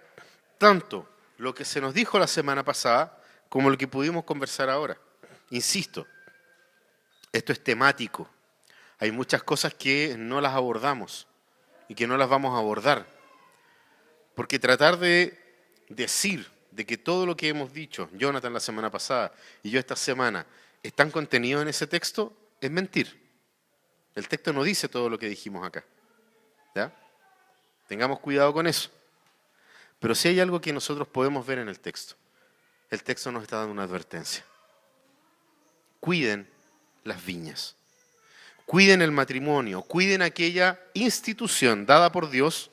tanto lo que se nos dijo la semana pasada como lo que pudimos conversar ahora. Insisto, esto es temático. Hay muchas cosas que no las abordamos y que no las vamos a abordar. Porque tratar de decir de que todo lo que hemos dicho, Jonathan la semana pasada y yo esta semana, están contenidos en ese texto, es mentir. El texto no dice todo lo que dijimos acá. Tengamos cuidado con eso. Pero si hay algo que nosotros podemos ver en el texto, el texto nos está dando una advertencia. Cuiden las viñas. Cuiden el matrimonio, cuiden aquella institución dada por Dios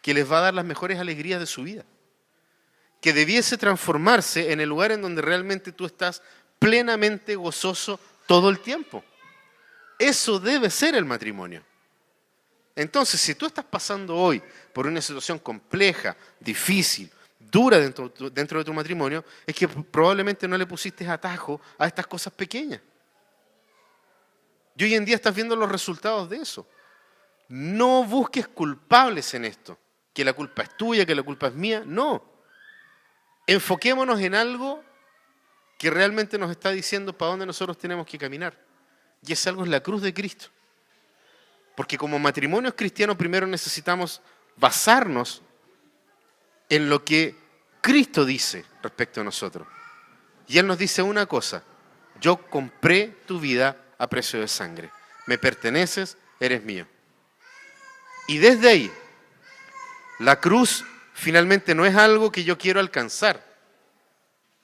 que les va a dar las mejores alegrías de su vida. Que debiese transformarse en el lugar en donde realmente tú estás plenamente gozoso todo el tiempo. Eso debe ser el matrimonio. Entonces, si tú estás pasando hoy por una situación compleja, difícil, dura dentro, de tu matrimonio, es que probablemente no le pusiste atajo a estas cosas pequeñas. Y hoy en día estás viendo los resultados de eso. No busques culpables en esto, que la culpa es tuya, que la culpa es mía. No. Enfoquémonos en algo que realmente nos está diciendo para dónde nosotros tenemos que caminar. Y ese algo es la cruz de Cristo. Porque como matrimonios cristianos primero necesitamos basarnos en lo que Cristo dice respecto a nosotros. Y Él nos dice una cosa, yo compré tu vida a precio de sangre. Me perteneces, eres mío. Y desde ahí, la cruz finalmente no es algo que yo quiero alcanzar.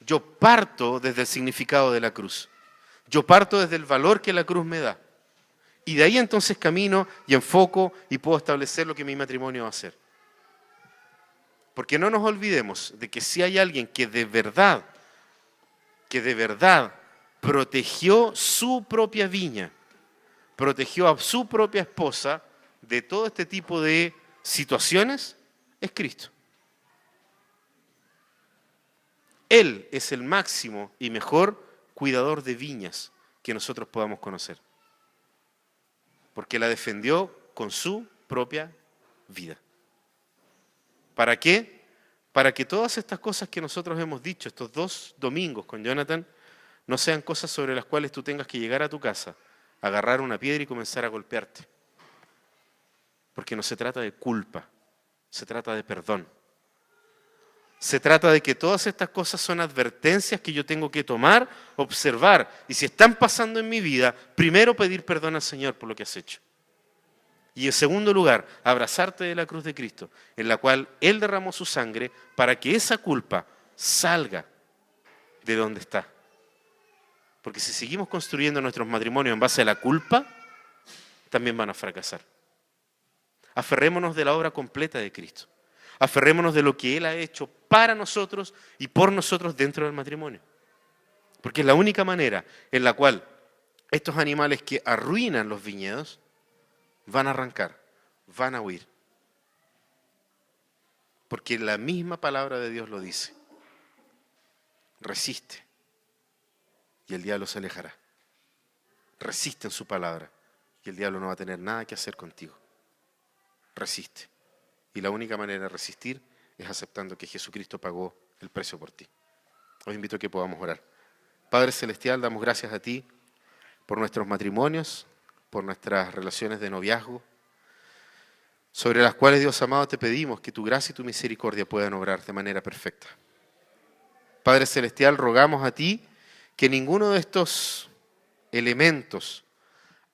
Yo parto desde el significado de la cruz. Yo parto desde el valor que la cruz me da. Y de ahí entonces camino y enfoco y puedo establecer lo que mi matrimonio va a hacer. Porque no nos olvidemos de que si hay alguien que de verdad, que de verdad protegió su propia viña, protegió a su propia esposa de todo este tipo de situaciones, es Cristo. Él es el máximo y mejor cuidador de viñas que nosotros podamos conocer. Porque la defendió con su propia vida. ¿Para qué? Para que todas estas cosas que nosotros hemos dicho estos dos domingos con Jonathan, no sean cosas sobre las cuales tú tengas que llegar a tu casa, agarrar una piedra y comenzar a golpearte. Porque no se trata de culpa, se trata de perdón. Se trata de que todas estas cosas son advertencias que yo tengo que tomar, observar, y si están pasando en mi vida, primero pedir perdón al Señor por lo que has hecho. Y en segundo lugar, abrazarte de la cruz de Cristo, en la cual Él derramó su sangre para que esa culpa salga de donde está. Porque si seguimos construyendo nuestros matrimonios en base a la culpa, también van a fracasar. Aferrémonos de la obra completa de Cristo. Aferrémonos de lo que Él ha hecho para nosotros y por nosotros dentro del matrimonio. Porque es la única manera en la cual estos animales que arruinan los viñedos van a arrancar, van a huir. Porque la misma palabra de Dios lo dice. Resiste y el diablo se alejará. Resiste en su palabra y el diablo no va a tener nada que hacer contigo. Resiste. Y la única manera de resistir es aceptando que Jesucristo pagó el precio por ti. Os invito a que podamos orar. Padre Celestial, damos gracias a ti por nuestros matrimonios, por nuestras relaciones de noviazgo, sobre las cuales, Dios amado, te pedimos que tu gracia y tu misericordia puedan obrar de manera perfecta. Padre Celestial, rogamos a ti que ninguno de estos elementos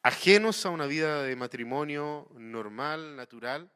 ajenos a una vida de matrimonio normal, natural,